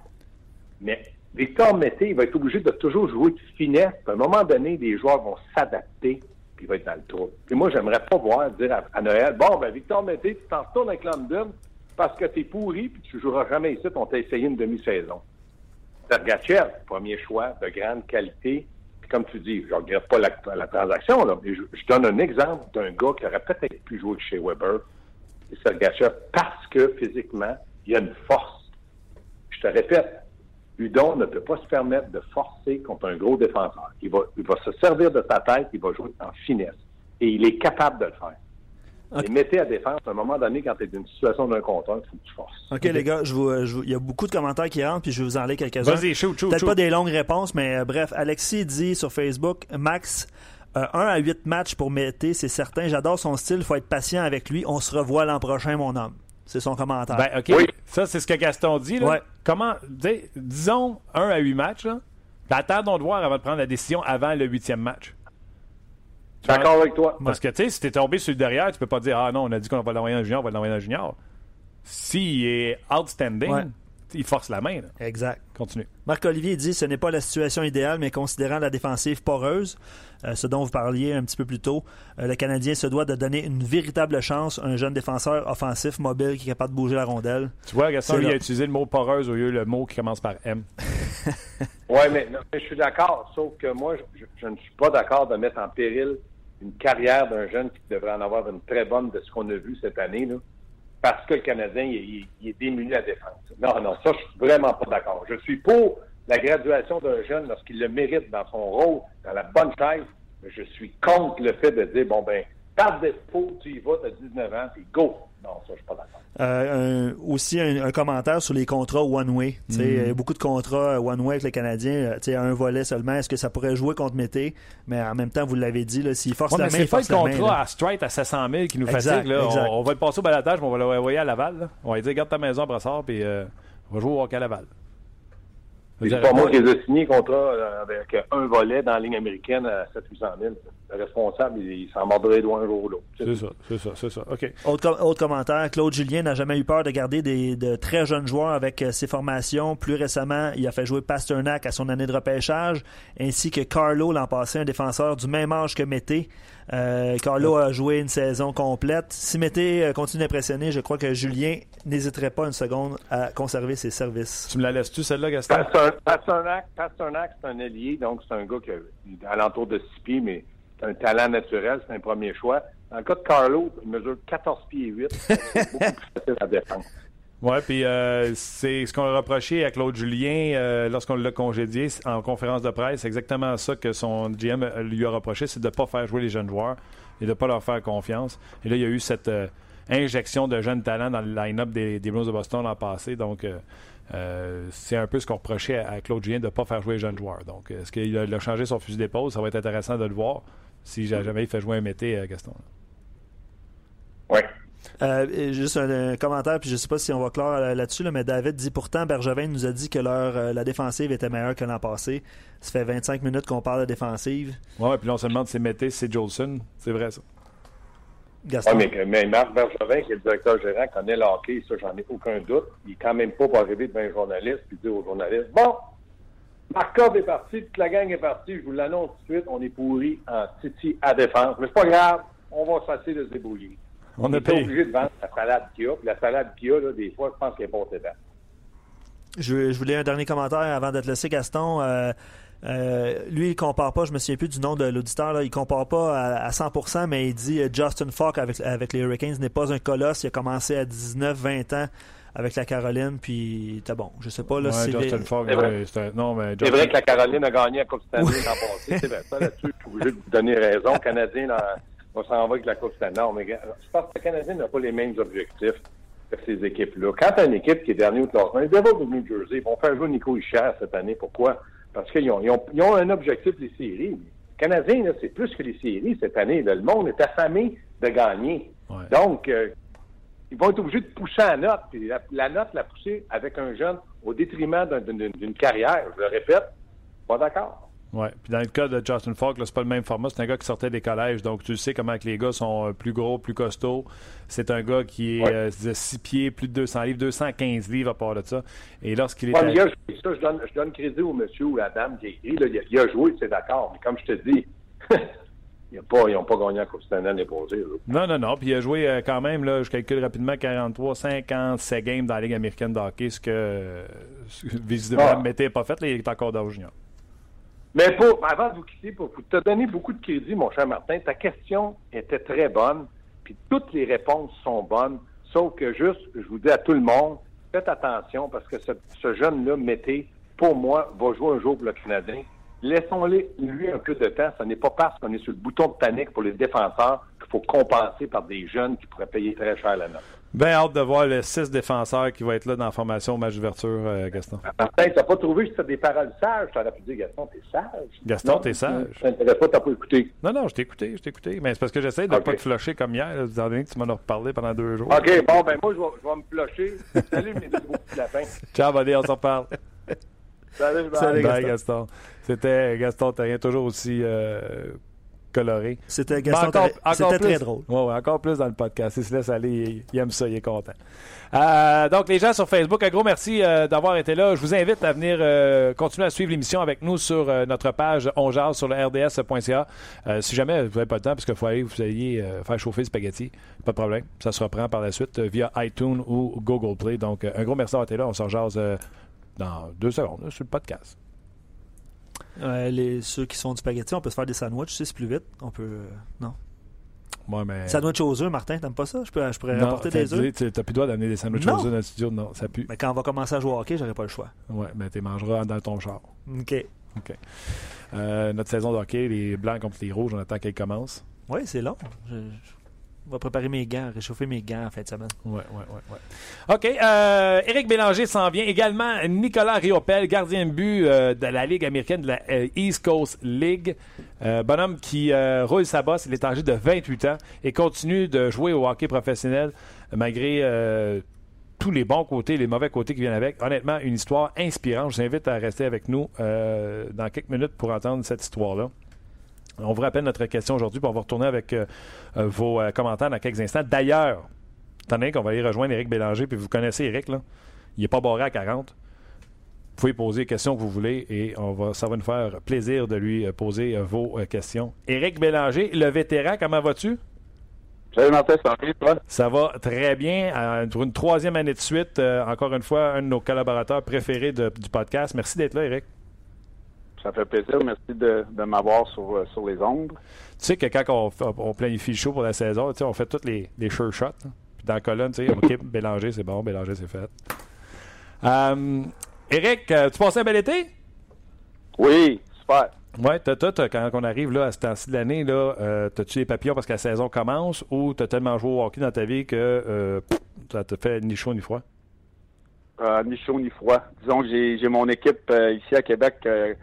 Mais Victor Mété, il va être obligé de toujours jouer de finesse. À un moment donné, les joueurs vont s'adapter, puis il va être dans le trou. Puis moi, j'aimerais pas voir dire à, Noël, bon, ben Victor Mété, tu t'en retournes avec London parce que t'es pourri, puis tu joueras jamais ici, on t'a essayé une demi-saison. Sergachev, premier choix de grande qualité. Puis comme tu dis, je ne regrette pas la, transaction, là, mais je, donne un exemple d'un gars qui aurait peut-être pu jouer chez Weber, c'est Sergachev, parce que physiquement, il a une force. Je te répète, Udon ne peut pas se permettre de forcer contre un gros défenseur. Il va, il va se servir de sa tête, il va jouer en finesse. Et il est capable de le faire. Okay. Et mettez à défense, à un moment donné, quand tu es dans une situation d'un compteur, il faut que tu forces. OK, les gars, je il y a beaucoup de commentaires qui rentrent, puis je vais vous en aller quelques-uns. Vas-y, Peut-être pas des longues réponses, mais euh, bref, Alexis dit sur Facebook, Max, 1 euh, à 8 matchs pour Mété, c'est certain. J'adore son style, il faut être patient avec lui. On se revoit l'an prochain, mon homme. C'est son commentaire. Ben, OK. Ça, c'est ce que Gaston dit. Là. Comment, disons 1 à 8 matchs, là. Attendons de voir avant de prendre la décision avant le huitième match. D'accord avec toi. Parce que, tu sais, si t'es tombé sur le derrière, tu peux pas dire Ah non, on a dit qu'on va l'envoyer en junior, on va l'envoyer en junior. S'il est outstanding, il force la main. Exact. Continue. Marc-Olivier dit ce n'est pas la situation idéale, mais considérant la défensive poreuse, euh, ce dont vous parliez un petit peu plus tôt, euh, le Canadien se doit de donner une véritable chance à un jeune défenseur offensif, mobile, qui est capable de bouger la rondelle. Tu vois, Gaston, il a utilisé le mot poreuse au lieu le mot qui commence par M. (laughs) oui, mais, je suis d'accord, sauf que moi, je, ne suis pas d'accord de mettre en péril une carrière d'un jeune qui devrait en avoir une très bonne de ce qu'on a vu cette année. Là parce que le Canadien il, est démuni à défense. Non, non, ça, je suis vraiment pas d'accord. Je suis pour la graduation d'un jeune lorsqu'il le mérite dans son rôle, dans la bonne chaise, mais je suis contre le fait de dire, bon, ben, par défaut, tu y vas, tu as 19 ans, puis go. Non, ça, je suis pas d'accord. Euh, aussi, un, commentaire sur les contrats one-way. Mm. Il y a beaucoup de contrats euh, one-way avec les Canadiens. Euh, un volet seulement. Est-ce que ça pourrait jouer contre Mété? Mais en même temps, vous l'avez dit, s'il force la main, il force le contrat à straight à 700 000 qui nous fatigue. Là, on, va le passer au balatage, mais on va l'envoyer à Laval. On va lui dire, garde ta maison à Brassard, puis on va jouer au hockey à Laval. C'est pas moi qui ai signé contrat euh, avec un volet dans la ligne américaine à 700 000 Le responsable, il, s'en mordrait doigts un jour ou l'autre. C'est ça, c'est ça, c'est ça. OK. Autre, commentaire, Claude Julien n'a jamais eu peur de garder des, de très jeunes joueurs avec euh, ses formations. Plus récemment, il a fait jouer Pasternak à son année de repêchage, ainsi que Carlo l'an passé, un défenseur du même âge que Mété. Euh, Carlo a joué une saison complète. Si Mété euh, continue d'impressionner, je crois que Julien n'hésiterait pas une seconde à conserver ses services. Tu me la laisses-tu, celle-là, Gaston? Pasternak, c'est un allié, donc c'est un gars qui est alentour de 6 pieds, mais un talent naturel, c'est un premier choix. Dans le cas de Carlo, il mesure 14 pieds et 8. (laughs) C'est beaucoup plus facile à défendre. Oui, puis euh, c'est ce qu'on a reproché à Claude Julien euh, lorsqu'on l'a congédié en conférence de presse. C'est exactement ça que son GM lui a reproché, c'est de ne pas faire jouer les jeunes joueurs et de ne pas leur faire confiance. Et là, il y a eu cette euh, injection de jeunes talents dans le line-up des, Blues de Boston l'an passé. Donc, c'est un peu ce qu'on reprochait à Claude Julien de ne pas faire jouer les jeunes joueurs. Donc, est-ce qu'il a, changé son fusil d'épaule? Ça va être intéressant de le voir si jamais il fait jouer un mété, Gaston. Oui. Euh, juste un, commentaire, puis je sais pas si on va clore là-dessus, mais David dit pourtant Bergevin nous a dit que leur, euh, la défensive était meilleure que l'an passé. Ça fait 25 minutes qu'on parle de défensive. Ouais, puis là on se demande si c'est Mété, c'est Jolson. C'est vrai ça. Gaston. mais, mais, Marc Bergevin, qui est le directeur gérant, connaît le hockey, ça j'en ai aucun doute. Il est quand même pas pour arriver devant un journaliste puis dire aux journalistes Bon, Markov est parti, toute la gang est partie, je vous l'annonce tout de suite, on est pourri en Titi à défense. Mais c'est pas grave, on va se passer de se débrouiller. On est obligé de vendre la salade qu'il y a. Puis la salade qu'il y a, là, des fois, je pense qu'elle est pas dedans. Je, je voulais un dernier commentaire avant de te laisser, Gaston. Euh, euh, lui, il compare pas, je me souviens plus du nom de l'auditeur, il compare pas à, 100%, mais il dit euh, Justin Falk avec, avec les Hurricanes n'est pas un colosse. Il a commencé à 19-20 ans avec la Caroline, puis t'es bon. Je sais pas, là, ouais, Justin Falk, c'est vrai. non, mais c'est vrai que la Caroline a gagné à Coupe Stanley l'an passé. C'est vrai, ça là-dessus, je suis obligé de vous donner raison. Canadien, on s'en va avec la Coupe Stanley. Non, mais je pense que le Canadien n'a pas les mêmes objectifs que ces équipes-là. Quand tu as une équipe qui est dernière au classement, les Devils de New Jersey vont faire jouer Nico Isher cette année. Pourquoi? Parce qu'ils ont, ils ont, ils ont, un objectif des séries. Canadien, là, c'est plus que les séries cette année. là. Le monde est affamé de gagner. Ouais. Donc, euh, ils vont être obligés de pousser la note. Puis la, la note, la pousser avec un jeune au détriment d'un- d'une carrière. Je le répète, pas d'accord. Ouais. Puis dans le cas de Justin Falk, c'est pas le même format. C'est un gars qui sortait des collèges, donc tu sais comment que les gars sont euh, plus gros, plus costauds. C'est un gars qui est Ouais. euh, de 6 pieds, plus de 200 livres, 215 livres à part de ça. Et lorsqu'il est Ouais, mais à- a. Ça, je donne, je donne crédit au monsieur ou à la dame qui a écrit. là. il, a, il a joué, c'est d'accord. Mais comme je te dis, (laughs) il a pas, ils n'ont pas gagné à Coupe Stanley l'année passée. Non, non, non. Puis il a joué euh, quand même, là, je calcule rapidement, 43, 57 games dans la Ligue américaine de hockey, ce que euh, visiblement Ah. Mété n'a pas fait. Là, il est encore junior. Mais pour, avant de vous quitter, pour, pour te donner beaucoup de crédit, mon cher Martin, ta question était très bonne, puis toutes les réponses sont bonnes, sauf que juste, je vous dis à tout le monde, faites attention parce que ce, ce jeune-là, Mété, pour moi, va jouer un jour pour le Canadien. Laissons-le lui un peu de temps. Ce n'est pas parce qu'on est sur le bouton de panique pour les défenseurs qu'il faut compenser par des jeunes qui pourraient payer très cher la note. Bien hâte de voir le 6 défenseur qui va être là dans la formation au match d'ouverture, euh, Gaston. Martin, t'as pas trouvé que c'était des paroles sages? T'aurais pu dire, Gaston, t'es sage. Gaston, t'es sage. Ça pas, t'as pas écouté. Non, non, je t'ai écouté, je t'ai écouté. Mais c'est parce que j'essaie de ne pas te flusher comme hier, là, étant donné que tu m'en as reparlé pendant deux jours. OK, bon, ben moi, je vais, me plocher. Salut, mes petits lapins. Ciao, buddy, on s'en reparle. (laughs) Salut. Salut, Bye, Gaston. C'était Gaston Terrien, toujours aussi euh, coloré. C'était Gaston encore- Terrien. encore C'était plus- très drôle. Ouais, ouais, encore plus dans le podcast. Il se laisse aller, il, il aime ça, il est content. Euh, donc, les gens sur Facebook, un gros merci euh, d'avoir été là. Je vous invite à venir euh, continuer à suivre l'émission avec nous sur notre page On Jase sur le rds.ca. Si jamais vous n'avez pas le temps, parce qu'il faut aller, vous ayez faire chauffer le spaghetti, pas de problème. Ça se reprend par la suite via iTunes ou Google Play. Donc, un gros merci d'avoir été là. On se rejase euh, dans deux secondes sur le podcast. Les, ceux qui sont du spaghetti, on peut se faire des sandwichs, c'est plus vite. On peut. euh, non. Ouais, mais... Sandwich aux œufs, Martin, t'aimes pas ça? Je, peux, je pourrais Non, t'as des œufs. n'as plus le droit d'amener des sandwichs Non. aux œufs dans le studio. Non, ça pue. Mais quand on va commencer à jouer au hockey, j'aurai pas le choix. Ouais, mais tu mangeras dans ton char. OK. OK. Euh, notre saison de hockey, les blancs contre les rouges, on attend qu'elle commence. Oui, c'est long. Je, je- on va préparer mes gants, réchauffer mes gants en fin de semaine. Ouais, ouais, ouais, ouais. OK. Euh, Éric Bélanger s'en vient. Également, Nicolas Riopel, gardien de but euh, de la Ligue américaine de la euh, East Coast League. Euh, bonhomme qui roule sa bosse. Il est âgé de 28 ans et continue de jouer au hockey professionnel malgré tous les bons côtés, les mauvais côtés qui viennent avec. Honnêtement, une histoire inspirante. Je vous invite à rester avec nous dans quelques minutes pour entendre cette histoire-là. On vous rappelle notre question aujourd'hui, puis on va retourner avec euh, euh, vos euh, commentaires dans quelques instants. D'ailleurs, étant donné qu'on va aller rejoindre Éric Bélanger, puis vous connaissez Éric, là, il n'est pas barré à 40. Vous pouvez poser les questions que vous voulez et on va, ça va nous faire plaisir de lui poser vos questions. Éric Bélanger, le vétéran, comment vas-tu? Salut Martin, ça va toi? Ça va très bien. Pour une troisième année de suite, encore une fois, un de nos collaborateurs préférés de- du podcast. Merci d'être là, Éric. Ça fait plaisir. Merci de, de m'avoir sur, euh, sur les ondes. Tu sais que quand on, on planifie le show pour la saison, tu sais, on fait tous les, les sure shots. là. Puis dans la colonne, tu sais, OK, (laughs) Bélanger, c'est bon, Bélanger, c'est fait. Euh, Éric, euh, tu passais un bel été? Oui, super. Oui, t'as, quand on arrive là, à ce temps-ci de l'année, là, euh, t'as-tu les papillons parce que la saison commence ou t'as tellement joué au hockey dans ta vie que euh, ça te fait ni chaud ni froid? Euh, ni chaud ni froid. Disons que j'ai, mon équipe euh, ici à Québec euh,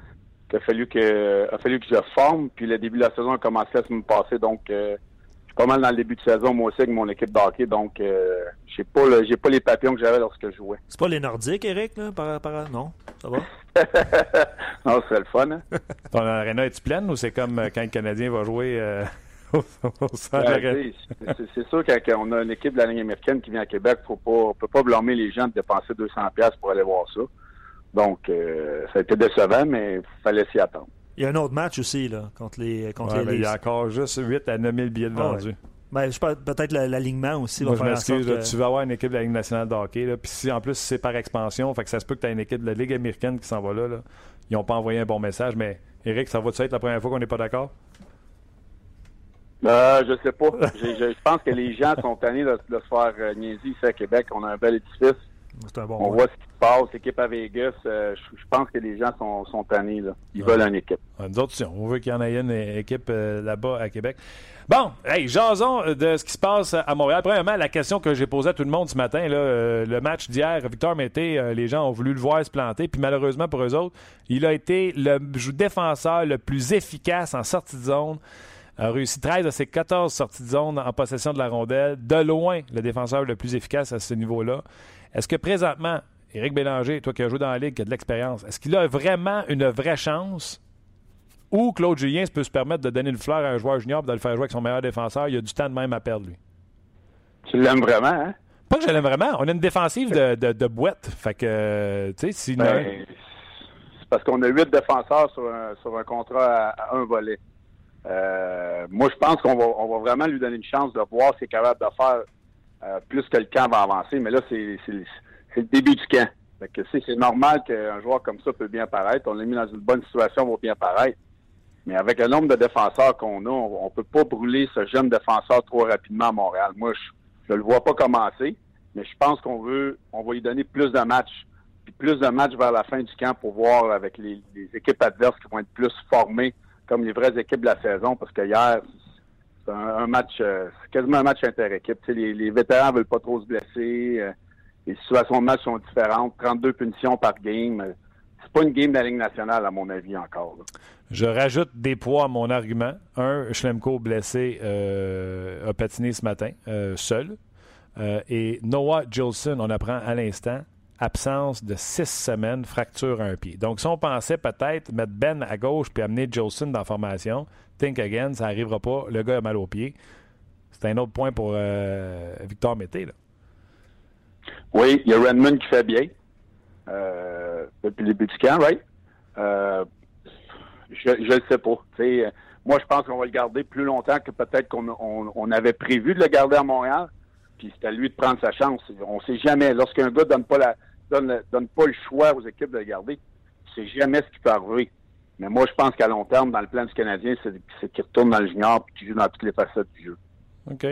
qu'il a fallu que a fallu que je forme. Puis le début de la saison a commencé la semaine passée, donc euh, je suis pas mal dans le début de saison moi aussi avec mon équipe de hockey. Donc euh, j'ai pas le- j'ai pas les papillons que j'avais lorsque je jouais. C'est pas les Nordiques, Eric, là? Par, par- Non, ça va? (laughs) non, ce serait le fun. Hein? (laughs) Ton aréna est-tu pleine ou c'est comme euh, quand le Canadien va jouer euh, (laughs) centre Ben, Arena? c'est, c'est sûr que quand on a une équipe de la ligne américaine qui vient à Québec, faut pas, on peut pas blâmer les gens de dépenser 200 pièces pour aller voir ça. Donc, euh, ça a été décevant, mais fallait s'y attendre. Il y a un autre match aussi, là, contre les, contre Ouais, les mais il y a encore juste 8 à 9 000 billets de Ah ouais. vendus. Ben, je pense peut-être la- l'alignement aussi Moi, va je faire m'excuse, que... tu vas avoir une équipe de la Ligue nationale de hockey. Là, puis si en plus c'est par expansion, fait que ça se peut que tu aies une équipe de la Ligue américaine qui s'en va là, là. Ils n'ont pas envoyé un bon message, mais Eric, ça va-tu être la première fois qu'on n'est pas d'accord? Euh, je sais pas. Je, je pense que les gens sont tannés de, de se faire euh, niaiser ici à Québec. On a un bel édifice. On voit ce qui se passe. L'équipe à Vegas, euh, je, pense que les gens sont, sont tannés. Là. Ils veulent une équipe. nous autres, on veut qu'il y en ait une équipe euh, là-bas à Québec. Bon, hey, jason de ce qui se passe à Montréal. Premièrement, la question que j'ai posée à tout le monde ce matin, là, euh, le match d'hier, Victor Mété, les gens ont voulu le voir se planter, puis malheureusement pour eux autres, il a été le défenseur le plus efficace en sortie de zone a réussi 13 de ses 14 sorties de zone en possession de la rondelle. De loin, le défenseur le plus efficace à ce niveau-là. Est-ce que présentement, Éric Bélanger, toi qui as joué dans la Ligue, qui a de l'expérience, est-ce qu'il a vraiment une vraie chance ou Claude Julien peut se permettre de donner une fleur à un joueur junior et de le faire jouer avec son meilleur défenseur? Il a du temps de même à perdre, lui. Tu l'aimes vraiment, hein? Pas que je l'aime vraiment. On a une défensive de, de, boîte. Fait que, tu sais. Ben, c'est parce qu'on a huit défenseurs sur un, sur un contrat à un volet. Euh, moi, je pense qu'on va, vraiment lui donner une chance de voir s'il est capable de faire euh, plus que le camp va avancer. Mais là, c'est, le début du camp. c'est normal qu'un joueur comme ça peut bien paraître. On l'a mis dans une bonne situation, il va bien paraître. Mais avec le nombre de défenseurs qu'on a, on, ne peut pas brûler ce jeune défenseur trop rapidement à Montréal. Moi, je ne le vois pas commencer, mais je pense qu'on veut, on va lui donner plus de matchs, puis plus de matchs vers la fin du camp pour voir avec les équipes adverses qui vont être plus formées comme les vraies équipes de la saison, parce que hier, c'est un, match, euh, c'est quasiment un match inter-équipe. Les, les, vétérans veulent pas trop se blesser. Euh, les situations de match sont différentes. 32 punitions par game. Euh, c'est pas une game de la Ligue nationale, à mon avis, encore. Je rajoute des poids à mon argument. Un, Schlemko blessé a patiné ce matin, seul. et Noah Jolson, on apprend à l'instant, absence de six semaines, fracture à un pied. Donc, si on pensait peut-être mettre Ben à gauche puis amener Jolson dans la formation, think again, ça n'arrivera pas. Le gars a mal au pied. C'est un autre point pour euh, Victor Mété. Là. Oui, il y a Redmond qui fait bien euh, depuis le début du camp, right? Euh, je ne le sais pas. moi, je pense qu'on va le garder plus longtemps que peut-être qu'on avait prévu de le garder à Montréal puis c'est à lui de prendre sa chance. On ne sait jamais. Lorsqu'un gars donne pas la donne, donne pas le choix aux équipes de le garder, c'est jamais ce qui peut arriver. Mais moi, je pense qu'à long terme, dans le plan du Canadien, c'est qu'il retourne dans le junior et qu'il joue dans toutes les facettes du jeu. OK.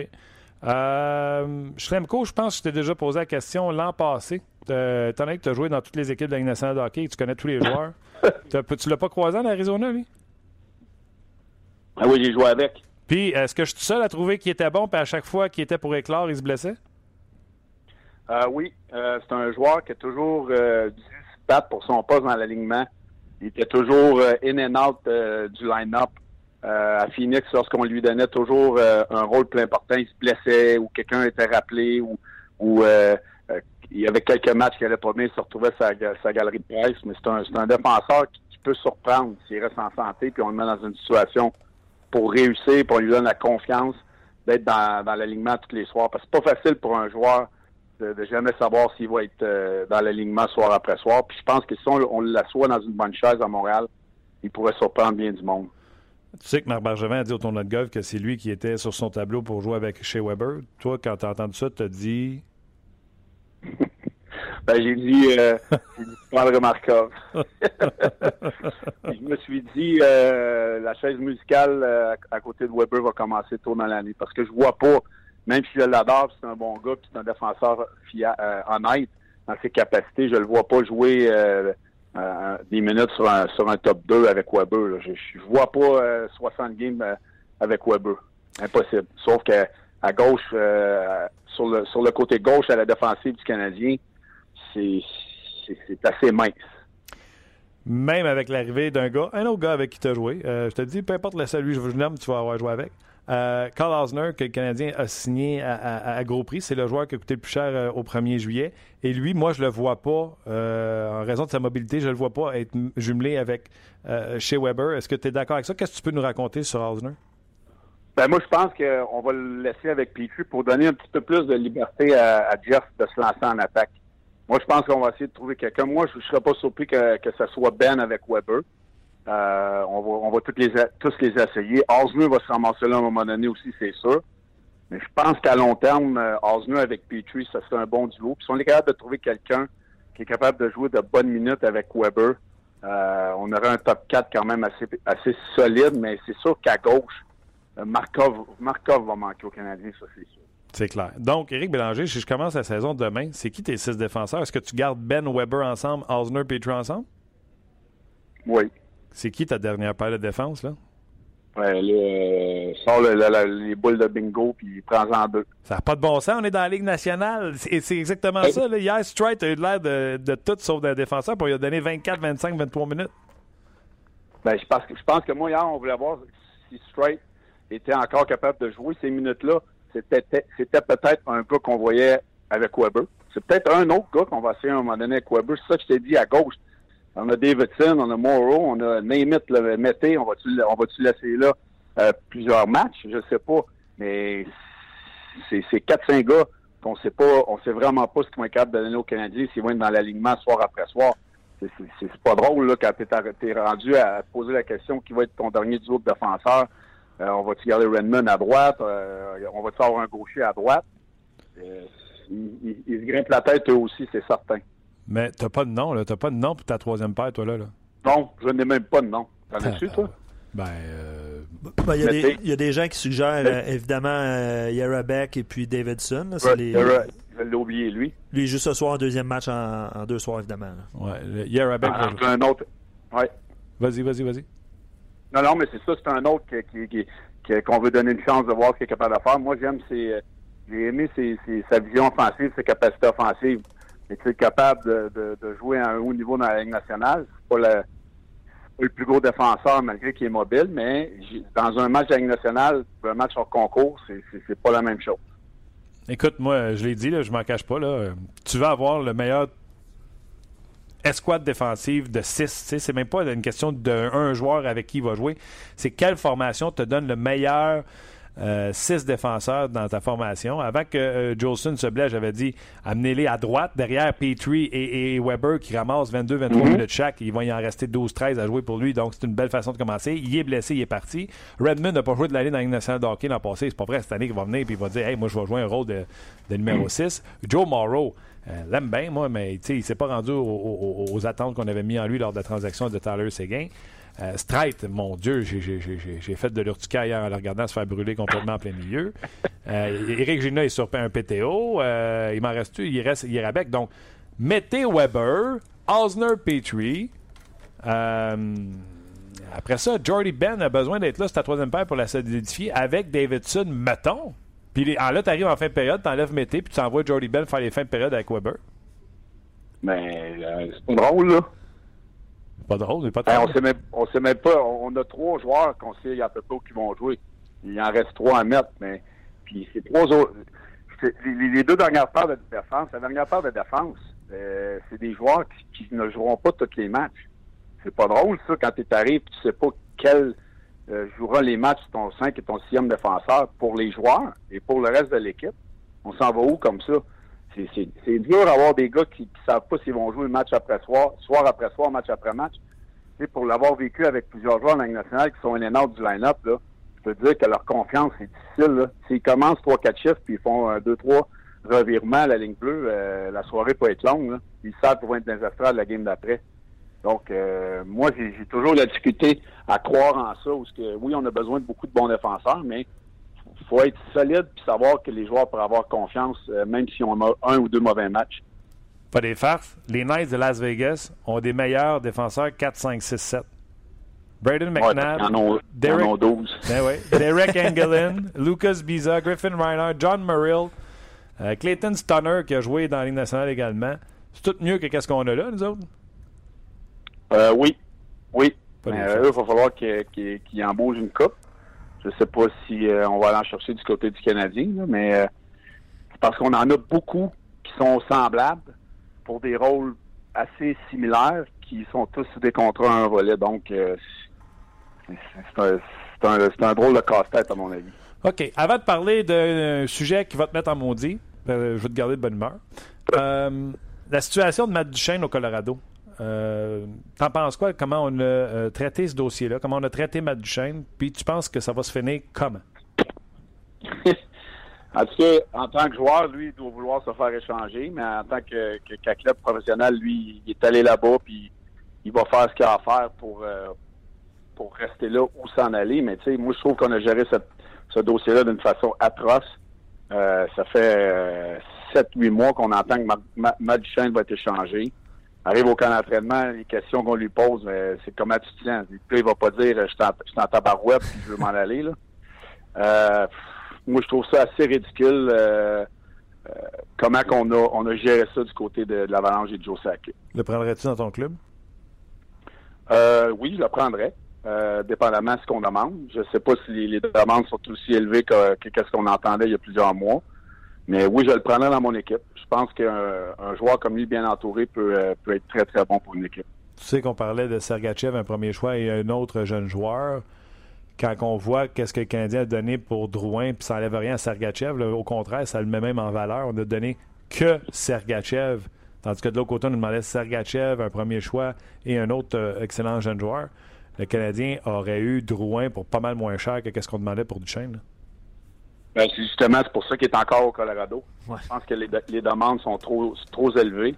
Euh, Schlemko, je pense que je t'ai déjà posé la question l'an passé. Euh, étant donné que tu as joué dans toutes les équipes de la Ligue nationale de hockey tu connais tous les joueurs, (laughs) tu l'as pas croisé en Arizona, lui? Ah oui, j'ai joué avec. Puis, est-ce que je suis seul à trouver qu'il était bon, puis à chaque fois qu'il était pour éclore, il se blessait? Euh, oui, euh, c'est un joueur qui a toujours euh, dû se battre pour son poste dans l'alignement. Il était toujours euh, in and out du line-up. à Phoenix, lorsqu'on lui donnait toujours un rôle plus important, il se blessait ou quelqu'un était rappelé ou, il y avait quelques matchs qui n'allaient pas bien, il se retrouvait sa, sa galerie de presse. Mais c'est un, un, défenseur qui, qui, peut surprendre s'il reste en santé, puis on le met dans une situation pour réussir, pour lui donner la confiance d'être dans, dans l'alignement tous les soirs. Parce que c'est pas facile pour un joueur de, jamais savoir s'il va être euh, dans l'alignement soir après soir. Puis je pense que si on, l'assoit dans une bonne chaise à Montréal, il pourrait surprendre bien du monde. Tu sais que Marc Bergevin a dit au tournoi de golf que c'est lui qui était sur son tableau pour jouer avec Shea Weber. Toi, quand tu as entendu ça, tu as dit (laughs) ben, j'ai dit, euh, (laughs) j'ai Markov. (laughs) je me suis dit, euh, la chaise musicale euh, à côté de Weber va commencer tôt dans l'année. Parce que je vois pas, même si je l'adore, c'est un bon gars, c'est un défenseur fiable, euh, honnête dans ses capacités, je le vois pas jouer des minutes sur un, sur un top 2 avec Weber. Je, je vois pas 60 games avec Weber. Impossible. Sauf que à gauche, sur, le, sur le côté gauche à la défensive du Canadien, c'est assez mince. Même avec l'arrivée d'un gars, un autre gars avec qui tu as joué, euh, je te dis, peu importe le salut, je vous nomme, tu vas avoir joué avec. Euh, Carl Osner, que le Canadien a signé à, gros prix, c'est le joueur qui a coûté le plus cher euh, au 1er juillet. Et lui, moi, je le vois pas, en raison de sa mobilité, je le vois pas être jumelé avec chez Weber. Est-ce que tu es d'accord avec ça? Qu'est-ce que tu peux nous raconter sur Osner? Ben moi, je pense qu'on va le laisser avec Petrie pour donner un petit peu plus de liberté à Jeff de se lancer en attaque. Moi, je pense qu'on va essayer de trouver quelqu'un. Moi, je ne serais pas surpris que, que soit Ben avec Weber. Euh, on va, on va tous les, tous les essayer. Osner va se ramasser là à un moment donné aussi, c'est sûr. Mais je pense qu'à long terme, euh, Osner avec Petrie, ça serait un bon duo. Puis si on est capable de trouver quelqu'un qui est capable de jouer de bonnes minutes avec Weber, euh, on aurait un top 4 quand même assez, assez solide, mais c'est sûr qu'à gauche, Markov, Markov va manquer au Canadien, ça c'est sûr. C'est clair. Donc, Éric Bélanger, si je commence la saison demain, c'est qui tes six défenseurs? Est-ce que tu gardes Ben Weber ensemble, Osner, Petrie ensemble? Oui. C'est qui ta dernière paire de défense, là? Ouais, là, euh, sors le- le- le- les boules de bingo puis prends-en deux. Ça n'a pas de bon sens, on est dans la Ligue nationale. C'est c'est exactement ça. Là. Hier, Strite a eu l'air de, de tout sauf d'un défenseur, pour lui a donné 24, 25, 23 minutes. Ben, je pense, que, je pense que moi, hier, on voulait voir si Straight était encore capable de jouer ces minutes-là. C'était peut-être un gars qu'on voyait avec Weber. C'est peut-être un autre gars qu'on va essayer à un moment donné avec Weber. C'est ça que je t'ai dit à gauche. On a Davidson, on a Morrow, on a Name it, le Mété. On va-tu va-tu laisser là euh, plusieurs matchs? Je sais pas. Mais c'est c'est 4-5 gars qu'on sait pas, on sait vraiment pas ce qu'ils vont être capables de donner aux Canadiens s'ils vont être dans l'alignement soir après soir. C'est- c'est- pas drôle là, quand t'es t'es rendu à poser la question qui va être ton dernier duo de défenseurs. Euh, on va-tu garder Redmond à droite? Euh, on va-tu avoir un gaucher à droite? Euh, ils, ils se grimpent la tête eux aussi, c'est certain. Mais t'as pas de nom, là. T'as pas de nom pour ta troisième paire, toi, là. là? Non, je n'ai même pas de nom. T'en as-tu, toi? Ben, euh, Ben, Il y, a des- t'sais- il y a des gens qui suggèrent euh, évidemment euh, Yarabek et puis Davidson. là, c'est Ouais, les- Yara- Je l'ai oublié, lui. Lui, juste ce soir, deuxième match en, en deux soirs, évidemment. là. ouais. Yarabek va Ah, un autre. Ouais. Vas-y, vas-y, vas-y. Non, non, mais c'est ça, c'est un autre qui- qu'on veut donner une chance de voir ce qu'il est capable de faire. Moi, j'aime ses, euh, j'ai aimé ses- ses- sa vision offensive, ses capacités offensives. Est capable de, de- jouer à un haut niveau dans la Ligue nationale. C'est pas le, pas le plus gros défenseur malgré qu'il est mobile, mais dans un match de la Ligue nationale, un match hors concours, c'est, c'est, c'est pas la même chose. Écoute, moi, je l'ai dit, là, je m'en cache pas. Là, tu veux avoir le meilleur escouade défensive de 6. C'est même pas une question d'un joueur avec qui il va jouer. C'est quelle formation te donne le meilleur 6 défenseurs dans ta formation? Avant que euh, Jolson se blesse, j'avais dit amenez-les à droite, derrière Petrie et, et Weber qui ramassent 22-23 minutes chaque. Il va y en rester 12-13 à jouer pour lui, donc c'est une belle façon de commencer. Il est blessé, il est parti. Redmond n'a pas joué de l'année dans la Ligue nationale de hockey l'an passé. C'est pas vrai cette année qu'il va venir et il va dire Hey, moi je vais jouer un rôle de, de numéro 6. Joe Morrow. Euh, l'aime bien, moi, mais il ne s'est pas rendu aux, attentes qu'on avait mis en lui lors de la transaction de Tyler Seguin. Euh, Strite, mon Dieu, j'ai- fait de l'urticaire hier en le regardant se faire brûler complètement en plein milieu. Euh, Éric Gina est sur un PTO. Euh, il m'en reste il reste avec. Donc, mettez Weber, Osner Petrie. Euh, après ça, Jordy Ben a besoin d'être là, c'est ta troisième paire pour la solidifier avec Davidson, mettons. Puis les- ah, là, tu arrives en fin de période, tu enlèves Mété, puis tu envoies Jordy Ben faire les fins de période avec Weber. Mais euh, c'est pas drôle, là. Pas drôle, mais pas Hey, drôle. on sait même, on sait même pas. On, a trois joueurs qu'on sait à peu près où qui vont jouer. Il en reste trois à mettre, mais puis ces trois autres. c'est- Les, les deux dernières paires de défense, la dernière paire de défense, euh, c'est des joueurs qui, qui ne joueront pas tous les matchs. C'est pas drôle ça quand tu arrives, tu sais pas quel euh, jouera les matchs ton 5 et ton 6e défenseur pour les joueurs et pour le reste de l'équipe. On s'en va où comme ça? C'est- dur d'avoir des gars qui ne savent pas s'ils vont jouer match après soir, soir après soir, match après match. Sais, pour l'avoir vécu avec plusieurs joueurs en Ligue nationale qui sont out du line-up, je peux dire que leur confiance est difficile. S'ils commencent 3-4 chiffres puis ils font un 2-3 revirements à la ligne bleue, euh, la soirée peut être longue. Ils savent qu'ils vont être dans les estrades la game d'après. Donc, euh, moi, j'ai toujours la difficulté à croire en ça. Où ce que, oui, on a besoin de beaucoup de bons défenseurs, mais il faut être solide puis savoir que les joueurs peuvent avoir confiance, euh, même si on a un ou deux mauvais matchs. Pas des farces. Les Knights de Las Vegas ont des meilleurs défenseurs 4, 5, 6, 7. Braden McNabb, ont, en Derek, ont 12. (laughs) Ben ouais. Derek Engelin, (laughs) Lucas Biza, Griffin Reiner, John Murrill, euh, Clayton Stunner qui a joué dans la Ligue nationale également. C'est tout mieux que qu'est-ce qu'on a là, nous autres? Euh, oui, oui. Mais euh, eux, il va falloir qu'ils embauchent une coupe. Je sais pas si euh, on va aller en chercher du côté du Canadien, là, mais euh, c'est parce qu'on en a beaucoup qui sont semblables pour des rôles assez similaires qui sont tous sous des contrats à un volet. Donc, euh, c'est un, drôle de casse-tête, à mon avis. OK. Avant de parler d'un sujet qui va te mettre en maudit, je vais te garder de bonne humeur. La situation de Matt Duchesne au Colorado. Euh, T'en penses quoi? Comment on a euh, traité ce dossier-là? Comment on a traité Matt Duchesne? Puis tu penses que ça va se finir comment? (laughs) En tout cas, en tant que joueur, lui, il doit vouloir se faire échanger, mais en tant que, qu'athlète professionnel, lui, il est allé là-bas, puis il va faire ce qu'il a à faire pour, euh, pour rester là ou s'en aller. Mais tu sais, moi, je trouve qu'on a géré ce dossier-là d'une façon atroce. ça fait 7-8 mois qu'on entend que Matt Duchesne va être échangé. Arrive au camp d'entraînement, les questions qu'on lui pose, c'est comment tu te sens? Puis il va pas dire je suis en, tabarouette puis je veux m'en (laughs) aller. Là. moi, je trouve ça assez ridicule. comment qu'on a, on a géré ça du côté de, l'Avalanche et de Joe Sakic. Le prendrais-tu dans ton club? oui, je le prendrais. Euh, dépendamment de ce qu'on demande. Je ne sais pas si les, demandes sont aussi élevées que, ce qu'on entendait il y a plusieurs mois. Mais oui, je le prendrai dans mon équipe. Je pense qu'un joueur comme lui, bien entouré, peut, euh, peut être très, très bon pour une équipe. Tu sais qu'on parlait de Sergachev, un premier choix, et un autre jeune joueur. Quand on voit qu'est-ce que le Canadien a donné pour Drouin, puis ça n'enlève rien à Sergachev, au contraire, ça le met même en valeur. On a donné que Sergachev. Tandis que de l'autre côté, on nous demandait Sergachev, un premier choix, et un autre euh, excellent jeune joueur le Canadien aurait eu Drouin pour pas mal moins cher que ce qu'on demandait pour Duchesne. Ben, justement, c'est pour ça qu'il est encore au Colorado. Je pense que les, demandes sont trop, trop élevées.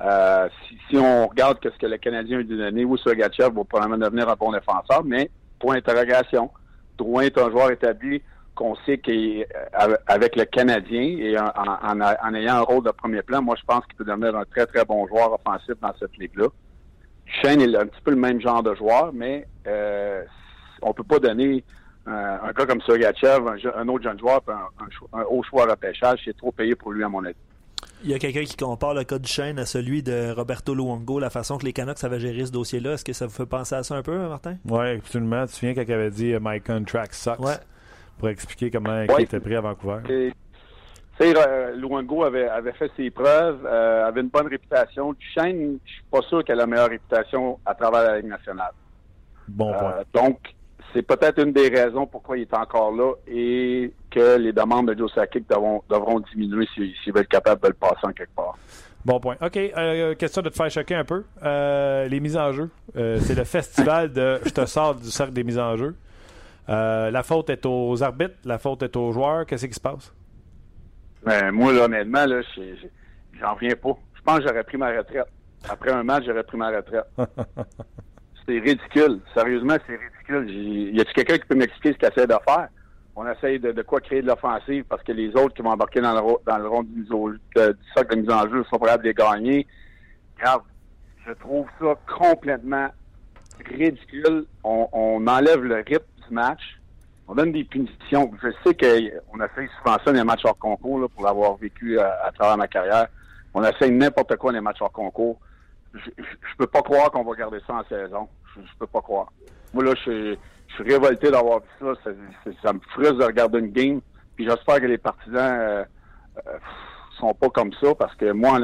Euh, si, on regarde ce que le Canadien a donné, oui, Sergachev va probablement devenir un bon défenseur, mais point d'interrogation. Drouin est un joueur établi qu'on sait qu'avec le Canadien et en, en, ayant un rôle de premier plan, moi je pense qu'il peut devenir un très très bon joueur offensif dans cette ligue-là. Shane est un petit peu le même genre de joueur, mais euh, on peut pas donner euh, un gars comme Sergachev, un, autre jeune joueur, un, haut choix à repêchage. C'est trop payé pour lui, à mon avis. Il y a quelqu'un qui compare le cas du Shane à celui de Roberto Luongo, la façon que les Canucks avaient géré ce dossier-là. Est-ce que ça vous fait penser à ça un peu, Martin? Oui, absolument. Tu te souviens quand il avait dit My contract sucks? Pour expliquer comment il était pris à Vancouver? sais, euh, Luango avait, avait fait ses preuves, euh, avait une bonne réputation. Duchesne, je suis pas sûr qu'elle a la meilleure réputation à travers la Ligue nationale. Bon point. Euh, donc, c'est peut-être une des raisons pourquoi il est encore là et que les demandes de Joe Sakic devront, devront diminuer s'il si, veut être capable de le passer en quelque part. Bon point. OK. question de te faire choquer un peu. les mises en jeu. c'est le festival de (laughs) Je te sors du cercle des mises en jeu. la faute est aux arbitres, la faute est aux joueurs. Qu'est-ce qui se passe? Ben, moi, là, honnêtement, là, j'en reviens pas. Je pense que j'aurais pris ma retraite. Après un match, j'aurais pris ma retraite. (laughs) c'est ridicule. Sérieusement, c'est ridicule. Y a-t-il quelqu'un qui peut m'expliquer ce qu'il essaie de faire? On essaye de, quoi créer de l'offensive parce que les autres qui vont embarquer dans le, dans le rond du, de, du sac de mise en jeu sont prêts de les gagner. Regarde, je trouve ça complètement ridicule. On, enlève le rythme du match on donne des punitions. Je sais qu'on fait souvent ça dans les matchs hors concours, pour l'avoir vécu à, travers ma carrière. On essaye n'importe quoi dans les matchs hors concours. Je, je, peux pas croire qu'on va garder ça en saison. Je, je peux pas croire. Moi, là, je, suis révolté d'avoir vu ça. Ça, me frustre de regarder une game. Puis j'espère que les partisans euh, euh, sont pas comme ça, parce que moi,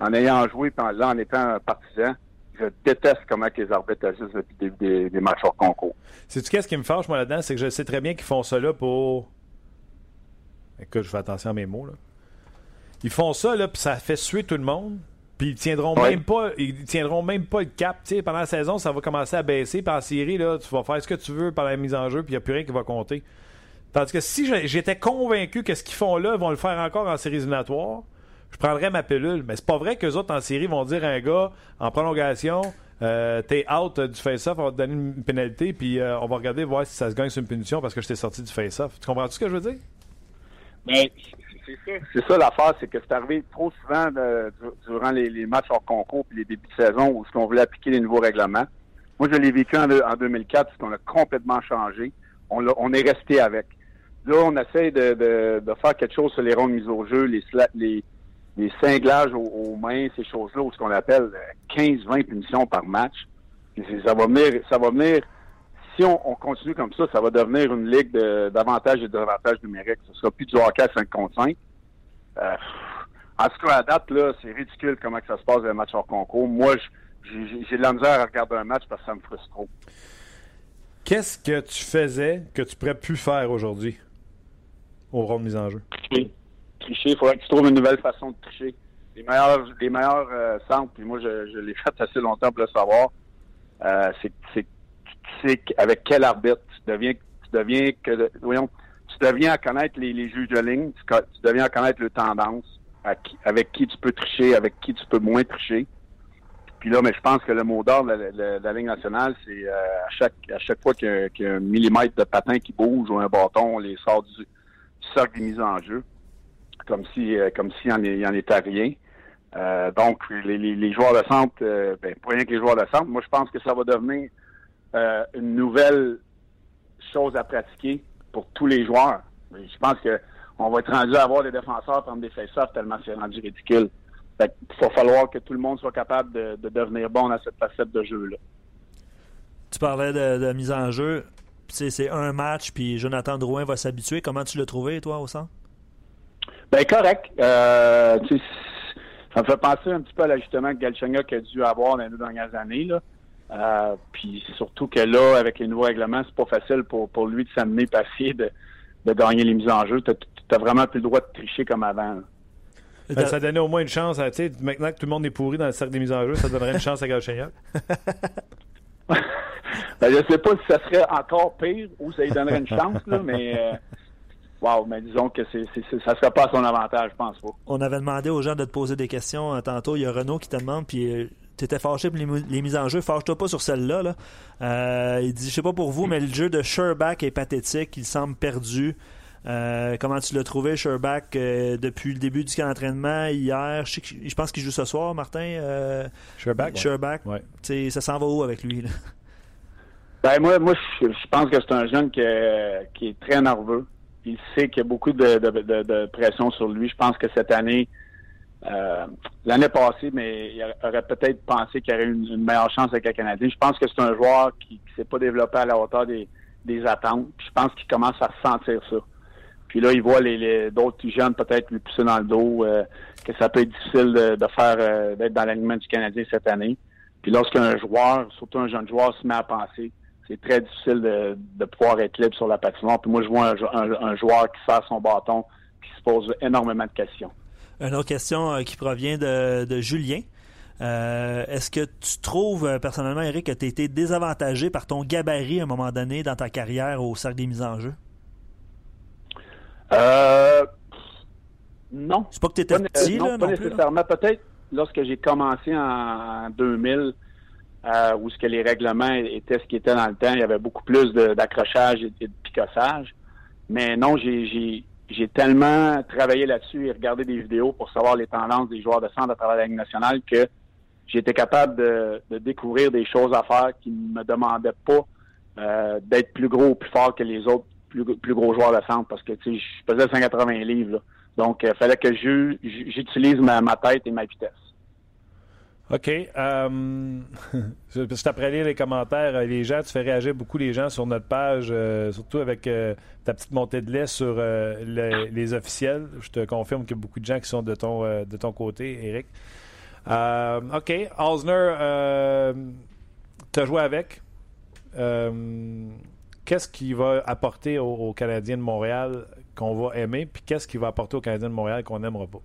en, ayant joué, puis en, en étant partisan, je déteste comment les arbitres agissent depuis des, des, matchs hors concours. Sais-tu qu'est-ce qui me fâche, moi, là-dedans? C'est que je sais très bien qu'ils font ça là pour. Écoute, je fais attention à mes mots, là. Ils font ça, là, puis ça fait suer tout le monde. Puis ils tiendront même pas, ils tiendront même pas le cap. sais, pendant la saison, ça va commencer à baisser. Puis en série, là, tu vas faire ce que tu veux par la mise en jeu, puis il n'y a plus rien qui va compter. Tandis que si j'étais convaincu que ce qu'ils font là, ils vont le faire encore en série éliminatoire, je prendrais ma pilule. Mais c'est pas vrai que les autres en série vont dire à un gars en prolongation euh, t'es out du face-off, on va te donner une pénalité, puis euh, on va regarder voir si ça se gagne sur une punition parce que je t'ai sorti du face-off. Tu comprends -tu ce que je veux dire? Ben, c'est ça. Ça l'affaire, c'est que c'est arrivé trop souvent durant les, matchs hors concours puis les débuts de saison où on voulait appliquer les nouveaux règlements. Moi, je l'ai vécu en, 2004 parce qu'on a complètement changé. On, est resté avec. Là, on essaie de, faire quelque chose sur les rondes mises au jeu, les, les, les cinglages aux, mains, ces choses-là, ou ce qu'on appelle 15-20 punitions par match. ça va venir, ça va venir. Si on, continue comme ça, ça va devenir une ligue d'avantages et d'avantages numériques. Ce sera plus du hockey à 5 contre 5. Euh, en tout cas, à date, là, c'est ridicule comment ça se passe les matchs hors concours. Moi, j'ai de la misère à regarder un match parce que ça me frustre trop. Qu'est-ce que tu faisais que tu pourrais plus faire aujourd'hui au rond de mise en jeu? tricher. Il faudrait que tu trouves une nouvelle façon de tricher. Les meilleurs, les meilleurs euh, centres, puis moi je, je l'ai (laughs) fait assez longtemps pour le savoir, euh, c'est c'est avec quel arbitre tu deviens tu deviens tu deviens à connaître les, les juges de ligne, tu, deviens à connaître le tendance, avec qui tu peux tricher, avec qui tu peux moins tricher. Puis là, mais je pense que le mot d'ordre de la, ligne nationale, c'est euh, à chaque à chaque fois qu'il y, a un millimètre de patin qui bouge ou un bâton, on les sort du, cercle des mises en jeu. comme si comme s'il n'y en, était rien. donc, les, joueurs de centre, ben, pas rien que les joueurs de centre, moi je pense que ça va devenir une nouvelle chose à pratiquer pour tous les joueurs. Je pense que on va être rendu à avoir des défenseurs prendre des face-offs tellement c'est rendu ridicule. il va falloir que tout le monde soit capable de, devenir bon dans cette facette de jeu-là. Tu parlais de, mise en jeu. C'est un match, puis Jonathan Drouin va s'habituer. Comment tu l'as trouvé, toi, au centre? Ben correct. Euh, ça me fait penser un petit peu à l'ajustement que Galchenyuk a dû avoir dans les deux dernières années. Là. Euh, puis surtout que là, avec les nouveaux règlements, c'est pas facile pour, pour lui de s'amener passer de, de gagner les mises en jeu. Tu n'as vraiment plus le droit de tricher comme avant. Ben, ça donnait au moins une chance. À, maintenant que tout le monde est pourri dans le cercle des mises en jeu, ça donnerait une chance à Galchenyuk. (laughs) ben, je sais pas si ça serait encore pire ou ça lui donnerait une chance, là, mais euh, wow, mais disons que c'est, ça serait pas à son avantage, je pense pas. On avait demandé aux gens de te poser des questions euh, tantôt. Il y a Renaud qui te demande, puis euh, tu étais fâché pour les, mises en jeu. Fâche-toi pas sur celle-là. Euh, il dit, je sais pas pour vous, mais le jeu de Sherback est pathétique. Il semble perdu. Euh, comment tu l'as trouvé, Sherback, euh, depuis le début du camp d'entraînement hier? Je, pense qu'il joue ce soir, Martin. Sherback? Sherback. Ça s'en va où avec lui? Ben, moi, moi je, pense que c'est un jeune qui, est très nerveux. Il sait qu'il y a beaucoup de pression sur lui. Je pense que cette année, euh, l'année passée, mais il aurait peut-être pensé qu'il aurait une, meilleure chance avec le Canadien. Je pense que c'est un joueur qui ne s'est pas développé à la hauteur des, attentes. je pense qu'il commence à sentir ça. Puis là, il voit les, d'autres jeunes peut-être lui pousser dans le dos, euh, que ça peut être difficile de, faire euh, d'être dans l'alignement du Canadien cette année. Puis lorsqu'un joueur, surtout un jeune joueur, se met à penser, c'est très difficile de, pouvoir être libre sur la patinoire. Puis moi, je vois un, joueur qui sert son bâton, qui se pose énormément de questions. Une autre question euh, qui provient de, Julien. Euh, est-ce que tu trouves, euh, personnellement, Eric, que tu as été désavantagé par ton gabarit à un moment donné dans ta carrière au cercle des mises en jeu? Euh, non. C'est pas que tu étais petit, non, pas nécessairement. Peut-être lorsque j'ai commencé en, 2000, où ce que les règlements étaient ce qui était dans le temps, il y avait beaucoup plus d'accrochage et, de picossage. Mais non, j'ai j'ai tellement travaillé là-dessus et regardé des vidéos pour savoir les tendances des joueurs de centre à travers la Ligue nationale que j'étais capable de, découvrir des choses à faire qui ne me demandaient pas euh, d'être plus gros ou plus fort que les autres plus, gros joueurs de centre parce que tu sais, je faisais 180 livres. Donc, il fallait que j'utilise ma tête et ma vitesse. OK. (laughs) Juste après lire les commentaires, euh, les gens, tu fais réagir beaucoup les gens sur notre page, euh, surtout avec euh, ta petite montée de lait sur les, officiels. Je te confirme qu'il y a beaucoup de gens qui sont de ton, de ton côté, Eric. OK. Osner, tu as joué avec. qu'est-ce qui va apporter aux Canadiens de Montréal qu'on va aimer, puis qu'est-ce qui va apporter aux Canadiens de Montréal qu'on n'aimera pas?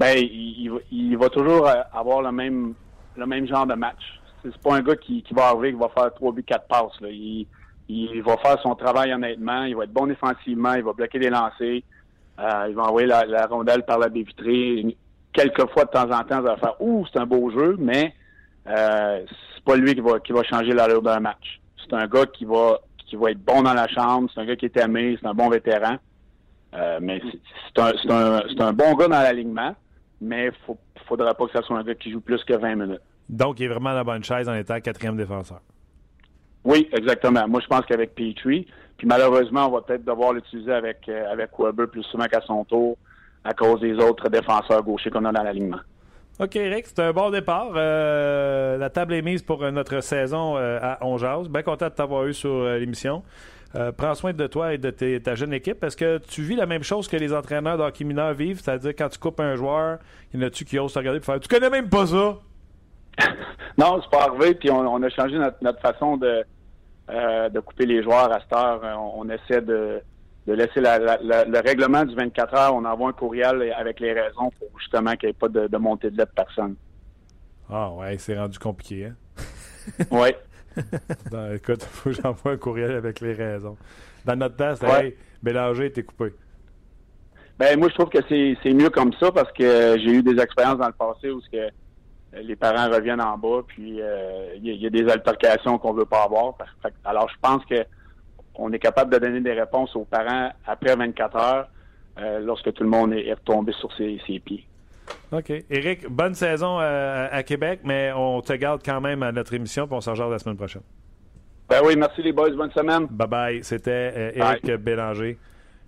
Ben il, va toujours euh, avoir le même le même genre de match. C'est pas un gars qui, va arriver, qui va faire trois buts, quatre passes. Il, va faire son travail honnêtement, il va être bon défensivement, il va bloquer des lancers, euh, il va envoyer la, rondelle par la baie vitrée. Quelques fois de temps en temps, ça va faire Ouh, c'est un beau jeu, mais euh, c'est pas lui qui va qui va changer l'allure d'un match. C'est un gars qui va qui va être bon dans la chambre, c'est un gars qui est aimé, c'est un bon vétéran. Mais c'est un, un, un bon gars dans l'alignement mais il ne faudra pas que ce soit un gars qui joue plus que 20 minutes. Donc, il est vraiment à la bonne chaise en étant quatrième défenseur. Oui, exactement. Moi, je pense qu'avec Petrie, puis malheureusement, on va peut-être devoir l'utiliser avec, euh, avec Weber plus souvent qu'à son tour à cause des autres défenseurs gauchers qu'on a dans l'alignement. OK, Eric, c'est un bon départ. Euh, la table est mise pour notre saison euh, à Ongeaz. Bien content de t'avoir eu sur l'émission. Euh, prends soin de toi et de ta jeune équipe. Est-ce que tu vis la même chose que les entraîneurs d'hockey mineur vivent? C'est-à-dire, quand tu coupes un joueur, il y en a-tu qui osent te regarder et faire Tu connais même pas ça? (laughs) non, c'est pas arrivé. Puis on, a changé notre, façon de, euh, de couper les joueurs à cette heure. On, essaie de, laisser le règlement du 24 heures. On envoie un courriel avec les raisons pour justement qu'il n'y ait pas de, montée de lait de personne. Ah ouais, c'est rendu compliqué, hein? oui. (laughs) (laughs) ben, écoute, faut que j'envoie un courriel avec les raisons. Dans notre temps, c'est ouais. hey, Bélanger, t'es coupé. Ben, moi, je trouve que c'est mieux comme ça parce que j'ai eu des expériences dans le passé où que les parents reviennent en bas, puis euh, il y, a des altercations qu'on veut pas avoir. Alors, je pense que on est capable de donner des réponses aux parents après 24 heures. lorsque tout le monde est, retombé sur ses, pieds. OK. Éric, bonne saison à Québec, mais on te garde quand même à notre émission, puis on se rejoint la semaine prochaine. Ben oui, merci les boys. Bonne semaine. Bye bye. C'était Éric Bélanger.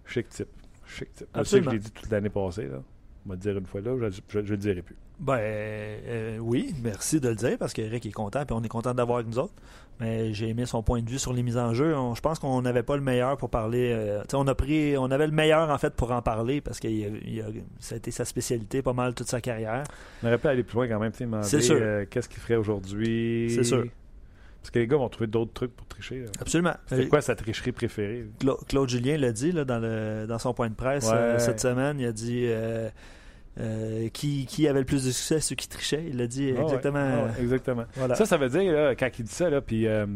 Chic type. Chic type. Je sais que je l'ai dit toute l'année passée. Là. On va le dire une fois là, je ne le dirai plus. Ben euh, oui, merci de le dire parce qu'Eric est content et on est content d'avoir avec nous autres. Mais j'ai aimé son point de vue sur les mises en jeu. je pense qu'on n'avait pas le meilleur pour parler. Euh, on a pris, on avait le meilleur en fait pour en parler parce que ça a été sa spécialité pas mal toute sa carrière. On aurait pu aller plus loin quand même, C'est sûr. Euh, qu'est-ce qu'il ferait aujourd'hui. C'est sûr. Parce que les gars vont trouver d'autres trucs pour tricher. Absolument. C'est quoi sa tricherie préférée? Claude, Julien l'a dit là, dans, le, dans son point de presse cette semaine. Il a dit euh, qui, qui, avait le plus de succès, ceux qui trichaient. Il l'a dit ah exactement. Ah exactement. Ça, ça veut dire, là, quand il dit ça, là, puis euh,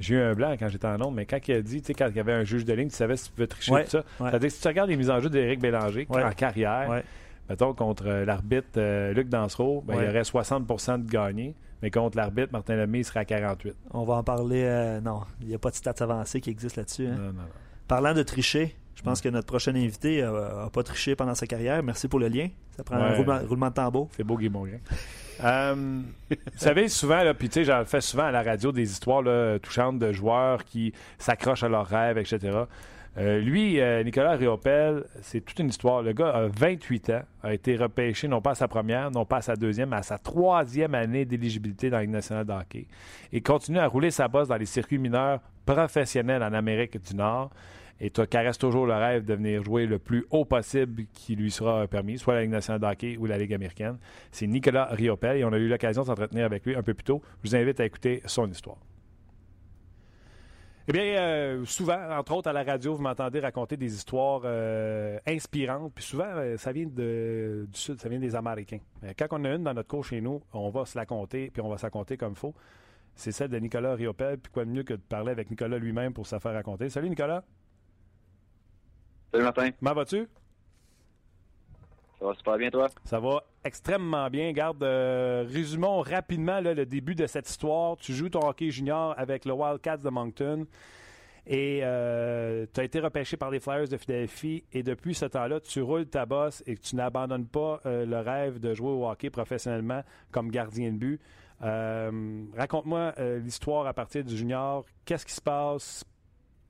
j'ai eu un blanc quand j'étais en nombre, mais quand il a dit, tu sais, quand il y avait un juge de ligne, tu savais si tu pouvais tricher tout ça. Ça veut dire que si tu regardes les mises en jeu d'Éric Bélanger en carrière, mettons, contre euh, l'arbitre Luc Dansereau, ben, il y aurait 60% de gagnés. Mais contre l'arbitre, Martin Lemay, il serait à 48. On va en parler. non, il n'y a pas de stats avancées qui existent là-dessus. Hein. Parlant de tricher, je pense que notre prochain invité n'a pas triché pendant sa carrière. Merci pour le lien. Ça prend un roulement, de tambour. C'est beau, Guy Mongrain. euh, vous savez, souvent, puis tu sais, j'en fais souvent à la radio des histoires touchantes de joueurs qui s'accrochent à leurs rêves, etc. Euh, lui, euh, Nicolas Riopel, c'est toute une histoire. Le gars a 28 ans, a été repêché non pas à sa première, non pas à sa deuxième, mais à sa troisième année d'éligibilité dans la Ligue nationale de hockey. Et continue à rouler sa bosse dans les circuits mineurs professionnels en Amérique du Nord et tu caresses toujours le rêve de venir jouer le plus haut possible qui lui sera permis, soit la Ligue nationale de hockey ou la Ligue américaine. C'est Nicolas Riopel et on a eu l'occasion de s'entretenir avec lui un peu plus tôt. Je vous invite à écouter son histoire. Eh bien, euh, souvent, entre autres à la radio, vous m'entendez raconter des histoires euh, inspirantes. Puis souvent, euh, ça vient du Sud, ça vient des Américains. quand on a une dans notre cours chez nous, on va se la compter, puis on va se la compter comme faut. C'est celle de Nicolas Riopel. Puis quoi de mieux que de parler avec Nicolas lui-même pour se faire raconter. Salut Nicolas. Salut Martin. Comment vas-tu? Ça va super bien, toi? Ça va extrêmement bien. Garde, euh, résumons rapidement le début de cette histoire. Tu joues ton hockey junior avec le Wildcats de Moncton et euh, tu as été repêché par les Flyers de Philadelphie. Et depuis ce temps-là, tu roules ta bosse et tu n'abandonnes pas euh, le rêve de jouer au hockey professionnellement comme gardien de but. Raconte-moi l'histoire à partir du junior. Qu'est-ce qui se passe?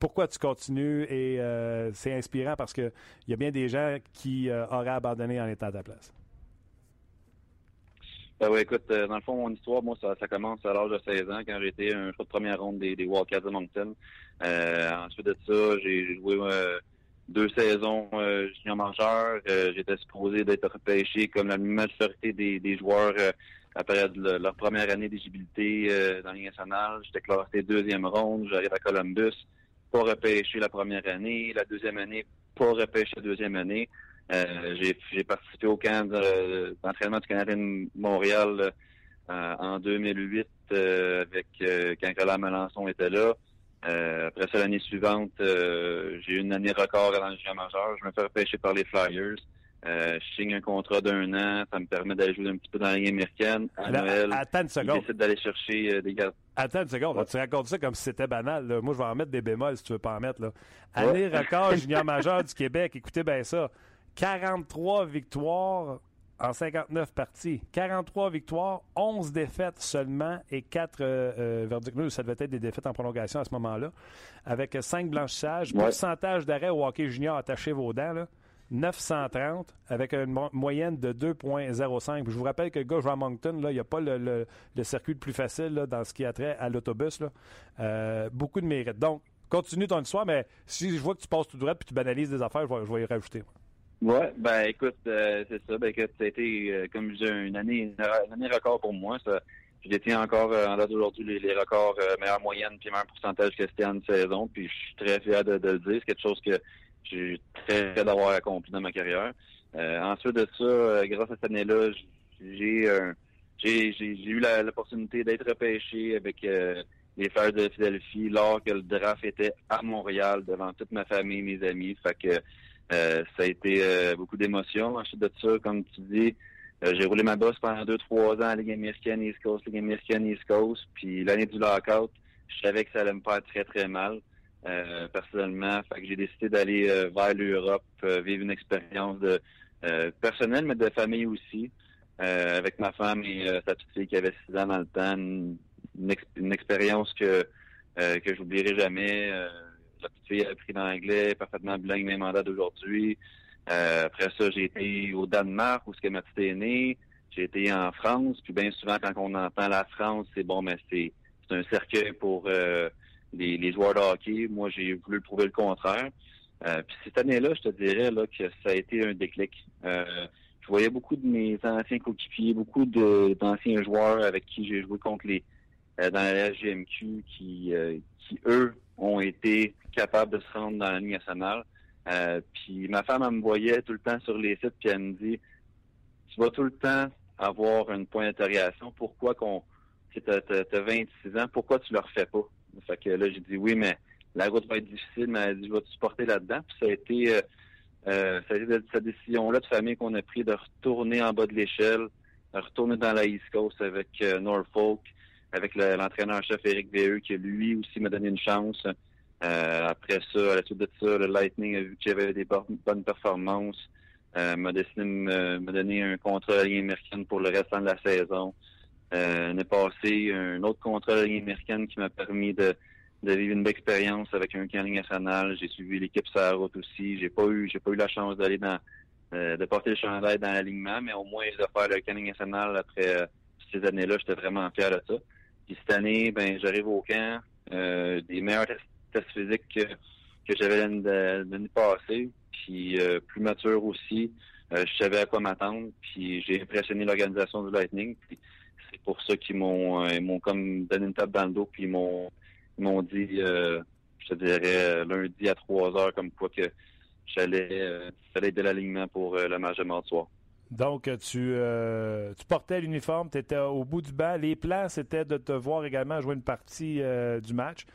Pourquoi tu continues et euh, c'est inspirant parce qu'il y a bien des gens qui euh, auraient abandonné en étant à ta place. Ben oui, écoute, euh, dans le fond, mon histoire, moi, ça, commence à l'âge de 16 ans quand été un choix de première ronde des, des Wildcats de Moncton. ensuite de ça, j'ai joué deux saisons junior majeur. J'étais supposé d'être repêché comme la majorité des, joueurs après leur première année d'éligibilité dans la Ligue nationale. J'étais classé deuxième ronde. J'arrive à Columbus pas repêché la première année. La deuxième année, pas repêché la deuxième année. Euh, j'ai participé au camp d'entraînement du Canadien Montréal euh, en 2008 euh, avec quand Nicolas Melançon était là. après ça, l'année suivante, j'ai eu une année record dans le jeu majeur. Je me fais repêcher par les Flyers. Euh, je signe un contrat d'un an, ça me permet d'aller jouer un petit peu dans la ligue américaine. À Noël, attends une seconde. décide d'aller chercher euh, des gars. Attends une seconde, tu racontes ça comme si c'était banal. Moi, je vais en mettre des bémols si tu veux pas en mettre. Là. Année record (laughs) junior majeur du Québec, écoutez bien ça. 43 victoires en 59 parties. 43 victoires, 11 défaites seulement et 4 euh, verdicts Ça devait être des défaites en prolongation à ce moment-là. Avec 5 blanchissages, pourcentage d'arrêt au hockey junior, attachez vos dents. Là. 930 avec une moyenne de 2,05. Je vous rappelle que le gars à Moncton, là, il n'y a pas le, circuit le plus facile dans ce qui a trait à l'autobus. Euh, beaucoup de mérite. Donc, continue ton histoire, mais si je vois que tu passes tout droit et tu banalises des affaires, je vais, y rajouter. Oui, ben écoute, euh, c'est ça. Ben écoute, ça a été, euh, comme je disais, une année, une année record pour moi. Je détiens encore en date d'aujourd'hui les, records meilleure moyenne puis meilleur pourcentage que c'était en saison. Puis je suis très fier de le dire. C'est quelque chose que j'ai très fier d'avoir accompli dans ma carrière. Euh, ensuite de ça, euh, grâce à cette année-là, j'ai j'ai eu l'opportunité d'être repêché avec euh, les Flyers de Philadelphie lors que le draft était à Montréal devant toute ma famille, mes amis. Fait que ça a été beaucoup d'émotions. Ensuite de ça, comme tu dis, j'ai roulé ma bosse pendant deux, trois ans à la Ligue américaine East Coast, Ligue américaine East Coast. Puis l'année du lockout, je savais que ça allait me faire très, très mal. Personnellement. Fait que j'ai décidé d'aller vers l'Europe, vivre une expérience de personnelle, mais de famille aussi. avec ma femme et sa petite fille qui avait six ans dans le temps, une, expérience que que j'oublierai jamais. la petite fille a appris l'anglais, parfaitement bilingue, même mandat d'aujourd'hui. après ça, j'ai été au Danemark où ce que ma petite est née. J'ai été en France, puis bien souvent quand on entend la France, c'est bon, mais c'est un cercueil pour euh, les, joueurs de hockey. Moi, j'ai voulu prouver le contraire. Euh, puis cette année-là, je te dirais là que ça a été un déclic. Euh, je voyais beaucoup de mes anciens coéquipiers, beaucoup d'anciens joueurs avec qui j'ai joué contre les dans la GMQ qui, qui eux ont été capables de se rendre dans la Ligue nationale. puis ma femme, elle me voyait tout le temps sur les sites, puis elle me dit Tu vas tout le temps avoir une point d'interrogation. Pourquoi qu'on, tu as, 26 ans, pourquoi tu le refais pas? Fait que là, j'ai dit oui, mais la route va être difficile, mais elle dit, je vais te supporter là-dedans. Puis ça a été, euh, euh ça a été cette décision-là de famille qu'on a pris de retourner en bas de l'échelle, de retourner dans la East Coast avec euh, Norfolk, avec l'entraîneur-chef Eric Veheux, qui lui aussi m'a donné une chance. Euh, après ça, à la suite de ça, le Lightning a vu que j'avais des bonnes performances euh, m'a décidé de me, donner un contrat de ligne américaine pour le restant de la saison. Euh, est passé un autre contrat de ligne américaine qui m'a permis de, de vivre une belle expérience avec un camp national. J'ai suivi l'équipe sur la route aussi. J'ai pas eu j'ai pas eu la chance d'aller dans euh, de porter le chandail dans l'alignement, mais au moins de faire le camp national après euh, ces années-là, j'étais vraiment fier de ça. Puis cette année, ben j'arrive au camp, des meilleurs tests, physiques que, que j'avais l'année passée puis euh, plus mature aussi. Euh, je savais à quoi m'attendre, puis j'ai impressionné l'organisation du Lightning. C'est pour ça qu'ils m'ont euh, m'ont comme donné une table dans le dos, puis ils m'ont m'ont dit, je te dirais lundi à 3 heures, comme quoi que j'allais fallait de l'alignement pour le match de mardi soir. Donc, tu, tu portais l'uniforme, tu étais au bout du banc. Les plans, c'était de te voir également jouer une partie du match.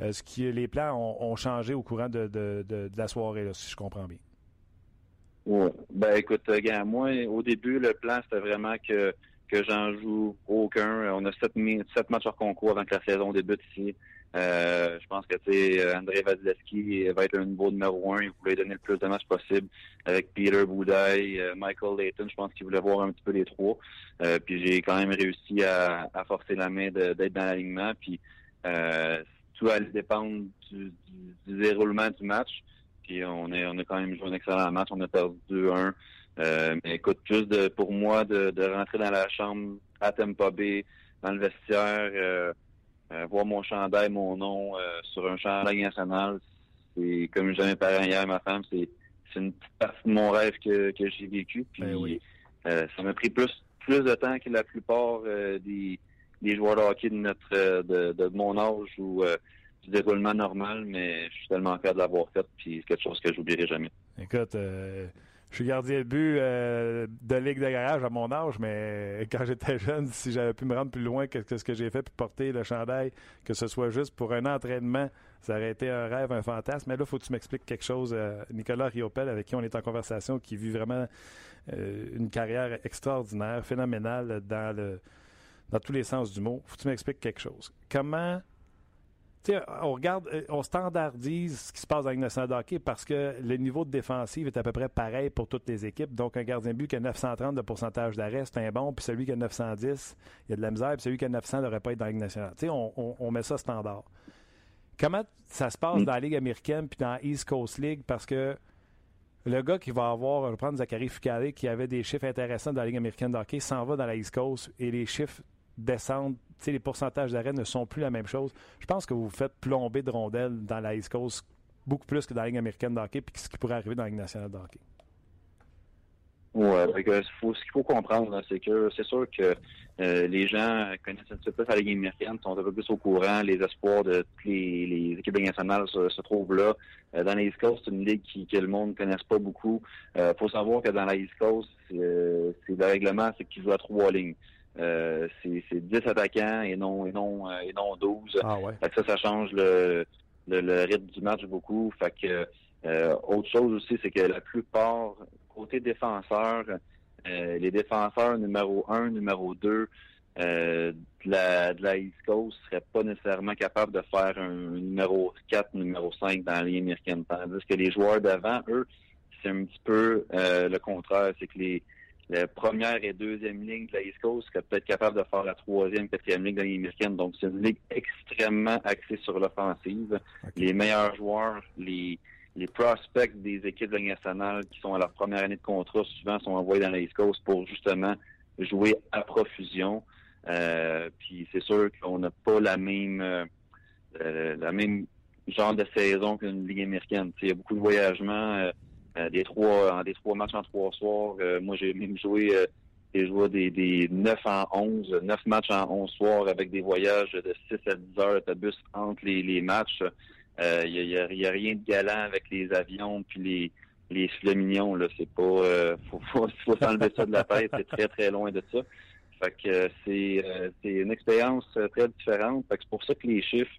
Euh, ce qui, les plans ont, changé au courant de, la soirée, si je comprends bien. Oui. Ben écoute, gars, moi, au début, le plan, c'était vraiment que, que j'en joue aucun. On a sept, sept matchs hors concours avant que la saison débute ici. Euh, je pense que tu André Vasilevski va être un niveau numéro un. Il voulait donner le plus de matchs possible avec Peter Boudaille, euh, Michael Layton. Je pense qu'il voulait voir un petit peu les trois. puis j'ai quand même réussi à, forcer la main d'être dans l'alignement. Puis tout allait dépendre du, déroulement du match. Puis on est on a quand même joué un excellent match. On a perdu 2-1. Euh, mais écoute, juste de, pour moi de, rentrer dans la chambre à Tampa Bay, dans le vestiaire, euh, euh, voir mon chandail, mon nom sur un chandail national, c'est comme jamais parlé hier ma femme, c'est c'est une petite partie de mon rêve que, que j'ai vécu. Puis ben ça m'a pris plus plus de temps que la plupart des des joueurs de hockey de notre de, de mon âge ou euh, du déroulement normal, mais je suis tellement fier de l'avoir fait, puis c'est quelque chose que j'oublierai jamais. Écoute, euh, je suis gardien de but euh, de ligue de garage à mon âge, mais quand j'étais jeune, (laughs) si j'avais pu me rendre plus loin que, ce que j'ai fait, puis porter le chandail, que ce soit juste pour un entraînement, ça aurait été un rêve, un fantasme. Mais là, faut que tu m'expliques quelque chose. Nicolas Riopel, avec qui on est en conversation, qui vit vraiment une carrière extraordinaire, phénoménale dans le dans tous les sens du mot. Faut que tu m'expliques quelque chose. Comment on regarde, euh, on standardise ce qui se passe dans la de hockey parce que le niveau de défensive est à peu près pareil pour toutes les équipes. Donc, un gardien de but qui a 930 de pourcentage d'arrêt, c'est un bon, puis celui qui a 910, il y a de la misère, puis celui qui a 900 ne devrait pas être dans la Ligue nationale. on, on, met ça standard. Comment ça se passe dans la Ligue américaine puis dans la East Coast League? Parce que le gars qui va avoir, je vais prendre Zachary Fucale, qui avait des chiffres intéressants dans la Ligue américaine de hockey, s'en va dans la East Coast et les chiffres descendre, les pourcentages d'arrêt ne sont plus la même chose. Je pense que vous faites plomber de rondelles dans la East Coast beaucoup plus que dans la Ligue américaine de hockey, puis ce qui pourrait arriver dans la Ligue nationale de hockey. Oui, ce qu'il faut comprendre, c'est que c'est sûr que euh, les gens connaissent un petit peu la Ligue américaine, sont un peu plus au courant, les espoirs de toutes les, équipes nationales se, trouvent là. Euh, dans la East Coast, c'est une ligue qui, que le monde ne connaisse pas beaucoup. Il euh, faut savoir que dans la East Coast, c'est le règlement, c'est qu'ils jouent à trois lignes. Euh, c'est 10 attaquants et non et non euh, et non 12. Ah fait que ça, ça change le, le, rythme du match beaucoup. Fait que euh, autre chose aussi, c'est que la plupart, côté défenseur, les défenseurs numéro 1, numéro 2, de, la, de la East Coast serait pas nécessairement capable de faire un numéro 4, numéro 5 dans la ligne américaine. Tandis que les joueurs d'avant, eux, c'est un petit peu le contraire. C'est que les, la première et deuxième ligne de la East Coast serait peut-être capable de faire la troisième, quatrième ligne de la ligne américaine. Donc, c'est une ligue extrêmement axée sur l'offensive. Les meilleurs joueurs, les, les prospects des équipes de la nationale qui sont à leur première année de contrat, souvent sont envoyés dans la East Coast pour justement jouer à profusion. Euh, puis c'est sûr qu'on n'a pas la même euh, la même genre de saison qu'une ligue américaine. il y a beaucoup de voyagements. Euh, euh, des trois des trois matchs en trois soirs. Euh, moi, j'ai même joué des joué des, des 9 en 11, 9 matchs en 11 soirs avec des voyages de 6 à 10 heures d'autobus entre les, les matchs. Il euh, n'y a, y a, rien de galant avec les avions puis les les filets mignons là, c'est pas euh, faut faut, faut s'enlever ça de la tête, c'est très très loin de ça. Fait que c'est c'est une expérience très différente. C'est pour ça que les chiffres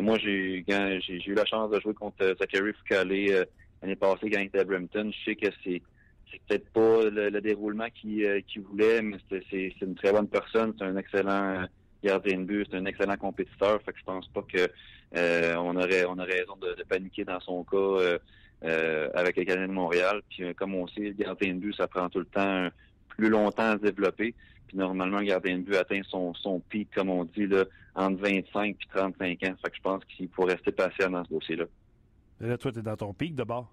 moi j'ai eu la chance de jouer contre Zachary Foucault l'année passée quand il était à Brampton. Je sais que c'est peut-être pas le, déroulement qu'il euh, voulait, mais c'est une très bonne personne. C'est un excellent euh, gardien de but, c'est un excellent compétiteur. Fait que je pense pas que euh, on aurait on a raison de, paniquer dans son cas avec les Canadiens de Montréal. Puis comme on sait, le gardien de but, ça prend tout le temps plus longtemps à se développer. Puis normalement, le gardien de but atteint son, son pic, comme on dit, là, entre 25 et 35 ans. Fait que je pense qu'il faut rester patient dans ce dossier-là. Là, toi, tu es dans ton pic de bord.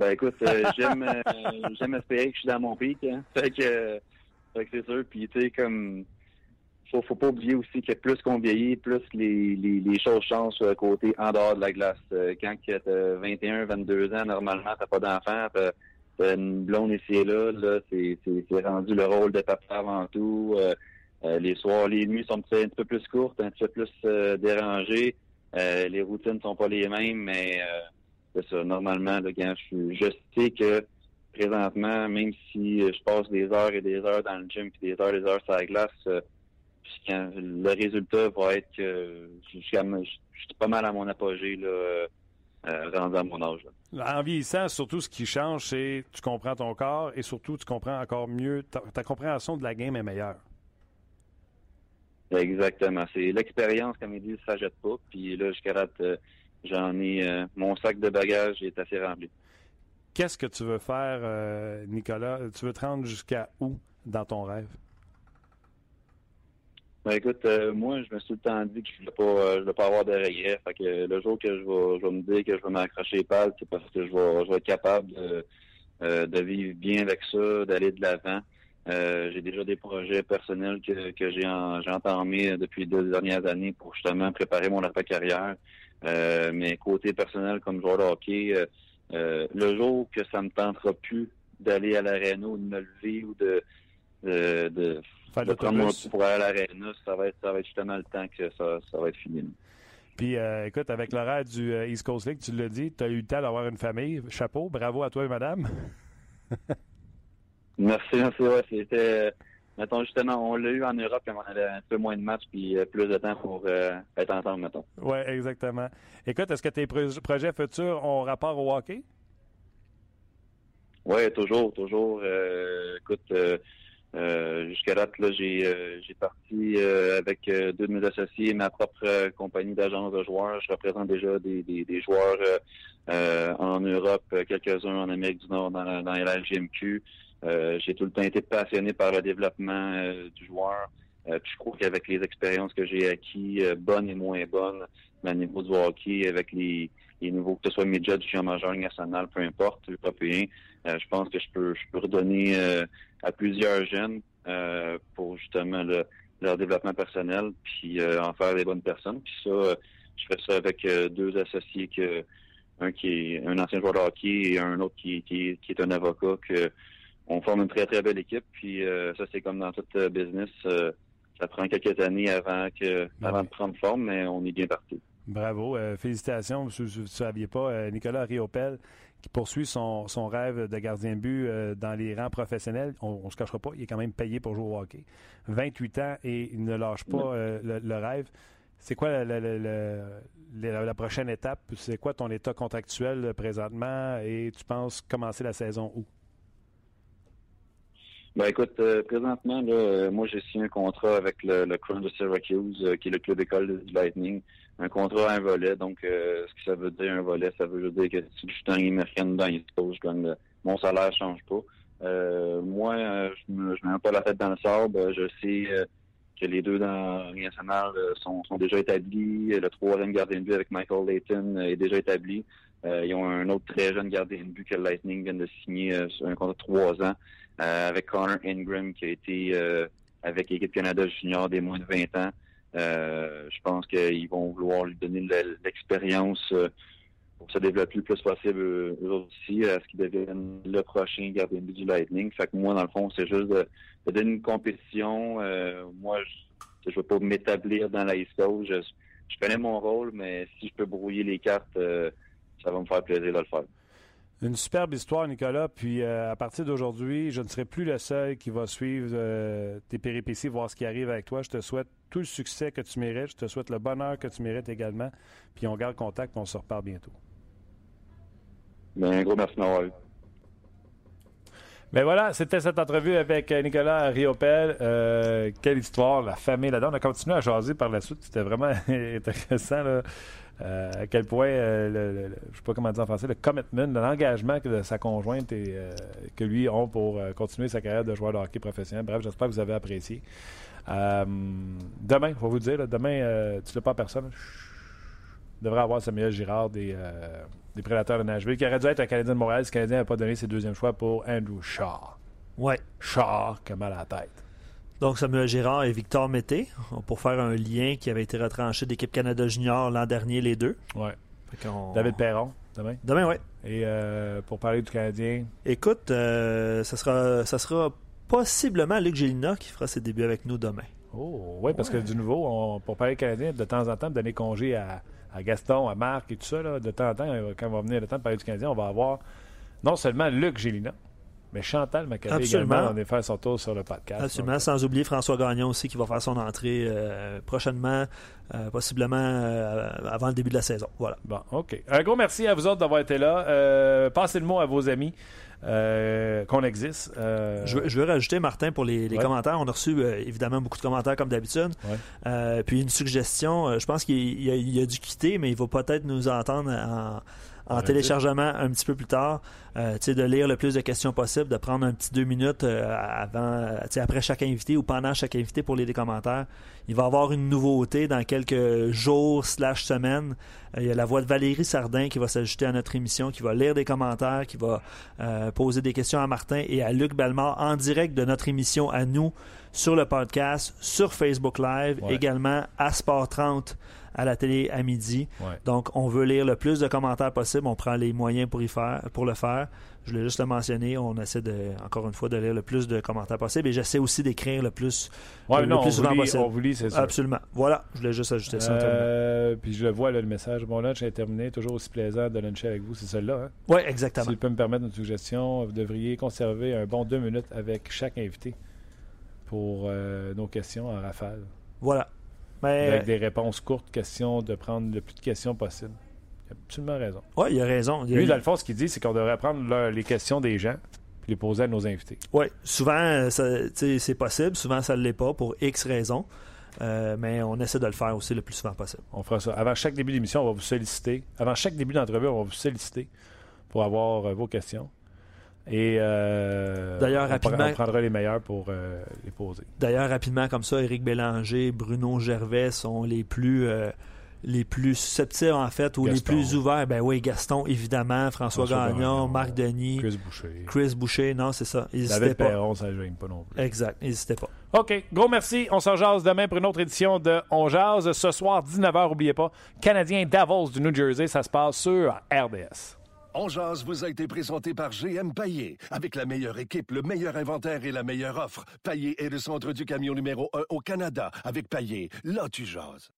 Ben écoute, euh, (laughs) j'aime euh, j'aime espérer que je suis dans mon pic. Hein. Fait que, c'est sûr. Puis tu sais, comme faut, faut pas oublier aussi que plus qu'on vieillit, plus les, les, les choses changent sur le côté en dehors de la glace. Euh, quand tu as 21, 22 ans, normalement, t'as pas d'enfant, t'as une blonde ici et là, là c'est rendu le rôle de papa avant tout. les soirs, les nuits sont un petit peu plus courtes, un petit peu plus dérangées. Les routines sont pas les mêmes, mais c'est ça. Normalement, là, je, je sais que présentement, même si je passe des heures et des heures dans le gym puis des heures et des heures sur la glace, euh, le résultat va être que je, suis pas mal à mon apogée là, euh, euh, rendu à mon âge. En vieillissant, surtout ce qui change, c'est tu comprends ton corps et surtout tu comprends encore mieux, ta, compréhension de la game est meilleure. Exactement. C'est l'expérience, comme ils disent, ça jette pas. Puis là, je carate J'en ai euh, mon sac de bagages est assez rempli. Qu'est-ce que tu veux faire, euh, Nicolas? Tu veux te rendre jusqu'à où dans ton rêve? Ben écoute, euh, moi, je me suis tout le temps dit que je ne voulais pas, pas avoir de regrets. Fait que le jour que je vais, je vais me dire que je vais m'accrocher les pattes, c'est parce que je vais, je vais être capable de, de vivre bien avec ça, d'aller de l'avant. J'ai déjà des projets personnels que, que j'ai, j'ai entamés depuis deux dernières années pour justement préparer mon après-carrière. Euh, mais côté personnel, comme joueur de hockey, euh, euh, le jour que ça me tentera plus d'aller à l'aréna ou de me lever ou de, de, de, prendre mon pour aller à l'aréna, ça va être ça va être justement le temps que ça, ça va être fini. Puis, écoute, avec l'horaire du East Coast League, tu l'as dit, tu as eu le temps d'avoir une famille. Chapeau, bravo à toi et madame. (laughs) merci, merci. Ouais, c'était mettons, justement, on l'a eu en Europe, mais on avait un peu moins de matchs puis euh, plus de temps pour euh, être ensemble, mettons. Oui, exactement. Écoute, est-ce que tes projets futurs ont rapport au hockey? Oui, toujours, toujours. Euh, écoute, jusqu'à date, là, j'ai j'ai parti avec deux de mes associés, ma propre compagnie d'agence de joueurs. Je représente déjà des, des, joueurs en Europe, quelques-uns en Amérique du Nord dans, dans la LGMQ. Euh, j'ai tout le temps été passionné par le développement euh, du joueur. Euh, puis je crois qu'avec les expériences que j'ai acquis, bonnes et moins bonnes, au niveau du hockey, avec les, les nouveaux, que ce soit midget, du majeur, national, peu importe, européen, je pense que je peux je peux redonner à plusieurs jeunes pour justement leur développement personnel, puis en faire des bonnes personnes. Puis ça, je fais ça avec deux associés que un qui est un ancien joueur de hockey et un autre qui, qui, qui est un avocat que on forme une très, très belle équipe. Puis euh, ça, c'est comme dans tout euh, business. Euh, ça prend quelques années avant que ben avant de prendre forme, mais on est bien parti. Bravo. félicitations. Vous ne saviez pas, Nicolas Riopel, qui poursuit son, son, rêve de gardien de but dans les rangs professionnels. On ne se cachera pas, il est quand même payé pour jouer au hockey. 28 ans et il ne lâche pas le, rêve. C'est quoi la, la, prochaine étape? C'est quoi ton état contractuel présentement? Et tu penses commencer la saison où? Ben écoute, euh, présentement, là, euh, moi j'ai signé un contrat avec le, le Crown de Syracuse, euh, qui est le club école du Lightning. Un contrat à un volet. Donc ce que ça veut dire un volet, ça veut dire que si je suis dans américaine dans les je gagne mon salaire change pas. moi, je me je mets pas la tête dans le sable. Je sais que les deux dans nationale sont, sont déjà établis. Le troisième gardien de but avec Michael Layton est déjà établi. ils ont un autre très jeune gardien de but que le Lightning vient de signer sur un contrat de trois ans. Euh, avec Connor Ingram qui a été euh, avec l'équipe Canada Junior des moins de 20 ans. Euh, je pense qu'ils vont vouloir lui donner l'expérience pour se développer le plus possible eux aussi, à ce qu'ils deviennent le prochain gardien du Lightning. Fait que moi, dans le fond, c'est juste de, donner une compétition. moi, je ne veux pas m'établir dans la Coast. Je, je, connais mon rôle, mais si je peux brouiller les cartes, ça va me faire plaisir de le faire. Une superbe histoire, Nicolas. Puis euh, à partir d'aujourd'hui, je ne serai plus le seul qui va suivre euh, tes péripéties, voir ce qui arrive avec toi. Je te souhaite tout le succès que tu mérites. Je te souhaite le bonheur que tu mérites également. Puis on garde contact, on se repart bientôt. Bien, un gros merci d'avoir eu. Ben voilà, c'était cette entrevue avec euh, Nicolas Riopel. quelle histoire, la famille là-dedans. On a continué à jaser par la suite. C'était vraiment (laughs) intéressant. Là. Euh, à quel point, euh, le, je ne sais pas comment dire en français, le commitment, l'engagement que sa conjointe et euh, que lui ont pour continuer sa carrière de joueur de hockey professionnel. Bref, j'espère que vous avez apprécié. demain, il faut vous dire, demain, tu ne l'as pas personne. devrait avoir Samuel Girard des, des Prédateurs de Nashville, qui aurait dû être un Canadien de Montréal si le Canadien n'a pas donné ses deuxième choix pour Andrew Shaw. Ouais. Shaw, mal à la tête. Donc Samuel Girard et Victor Mété, pour faire un lien qui avait été retranché d'équipe Canada Junior l'an dernier, les deux. Ouais. David Perron, demain. Demain, oui. Et euh, pour parler du Canadien. Écoute, euh, ça, sera, ça sera possiblement Luc Gélina qui fera ses débuts avec nous demain. Oh, oui, parce que du nouveau, pour parler du Canadien, de temps en temps, donner congé à, Gaston, à Marc et tout ça, de temps en temps, quand on va venir le temps de parler du Canadien, on va avoir non seulement Luc Gélina, mais Chantal Maccabé également, on est faire son tour sur le podcast. Absolument, sans oublier François Gagnon aussi qui va faire son entrée euh, prochainement, euh, possiblement euh, avant le début de la saison. Voilà. Bon, OK. Un gros merci à vous autres d'avoir été là. passez le mot à vos amis. qu'on existe. Je, veux, rajouter, Martin, pour les, commentaires. On a reçu évidemment beaucoup de commentaires comme d'habitude. puis une suggestion, je pense qu'il a, a, dû quitter, mais il va peut-être nous entendre en, en téléchargement un petit peu plus tard, euh, de lire le plus de questions possible, de prendre un petit deux minutes euh, avant, après chaque invité ou pendant chaque invité pour lire des commentaires. Il va y avoir une nouveauté dans quelques jours slash semaines. Euh, il y a la voix de Valérie Sardin qui va s'ajouter à notre émission, qui va lire des commentaires, qui va euh, poser des questions à Martin et à Luc Belmar en direct de notre émission à nous sur le podcast, sur Facebook Live, également à Sport 30 à la télé à midi. Donc, on veut lire le plus de commentaires possible. On prend les moyens pour, y faire, pour le faire. Je voulais juste le mentionner. On essaie, de, encore une fois, de lire le plus de commentaires possible. Et j'essaie aussi d'écrire le plus, le, plus souvent possible. On vous lit, c'est ça. Absolument. Voilà, je voulais juste ajouter ça. Euh, puis je le vois, le message. Mon lunch est terminé. Toujours aussi plaisant de luncher avec vous. C'est celui-là. Hein? Oui, exactement. Si je peux me permettre une suggestion, vous devriez conserver un bon deux minutes avec chaque invité pour euh, nos questions en rafale. Voilà. Avec des réponses courtes, question de prendre le plus de questions possible. Il a absolument raison. Oui, il a raison. Lui, dans le fond, ce qu'il dit, c'est qu'on devrait prendre les questions des gens puis les poser à nos invités. Oui, souvent, c'est possible. Souvent, ça ne l'est pas pour X raisons. Euh, mais on essaie de le faire aussi le plus souvent possible. On fera ça. Avant chaque début d'émission, on va vous solliciter. Avant chaque début d'entrevue, on va vous solliciter pour avoir euh, vos questions. Et euh, d'ailleurs, rapidement, on prendra les meilleurs pour euh, les poser. D'ailleurs, rapidement, comme ça, Éric Bélanger, Bruno Gervais sont les plus euh, les plus susceptibles, en fait, ou les plus ouverts. Ben oui, Gaston, évidemment, François, Gagnon, Marc Denis. Chris Boucher. Chris Boucher, non, c'est ça. David pas. Perron, ça ne pas non plus. Exact, n'hésitez pas. OK, gros merci. On s'en jase demain pour une autre édition de On jase. Ce soir, 19h, n'oubliez pas, Canadien Davos du New Jersey, ça se passe sur RDS. On vous a été présenté par GM Paillé. Avec la meilleure équipe, le meilleur inventaire et la meilleure offre. Paillé est le centre du camion numéro 1 au Canada. Avec Paillé, là tu jases.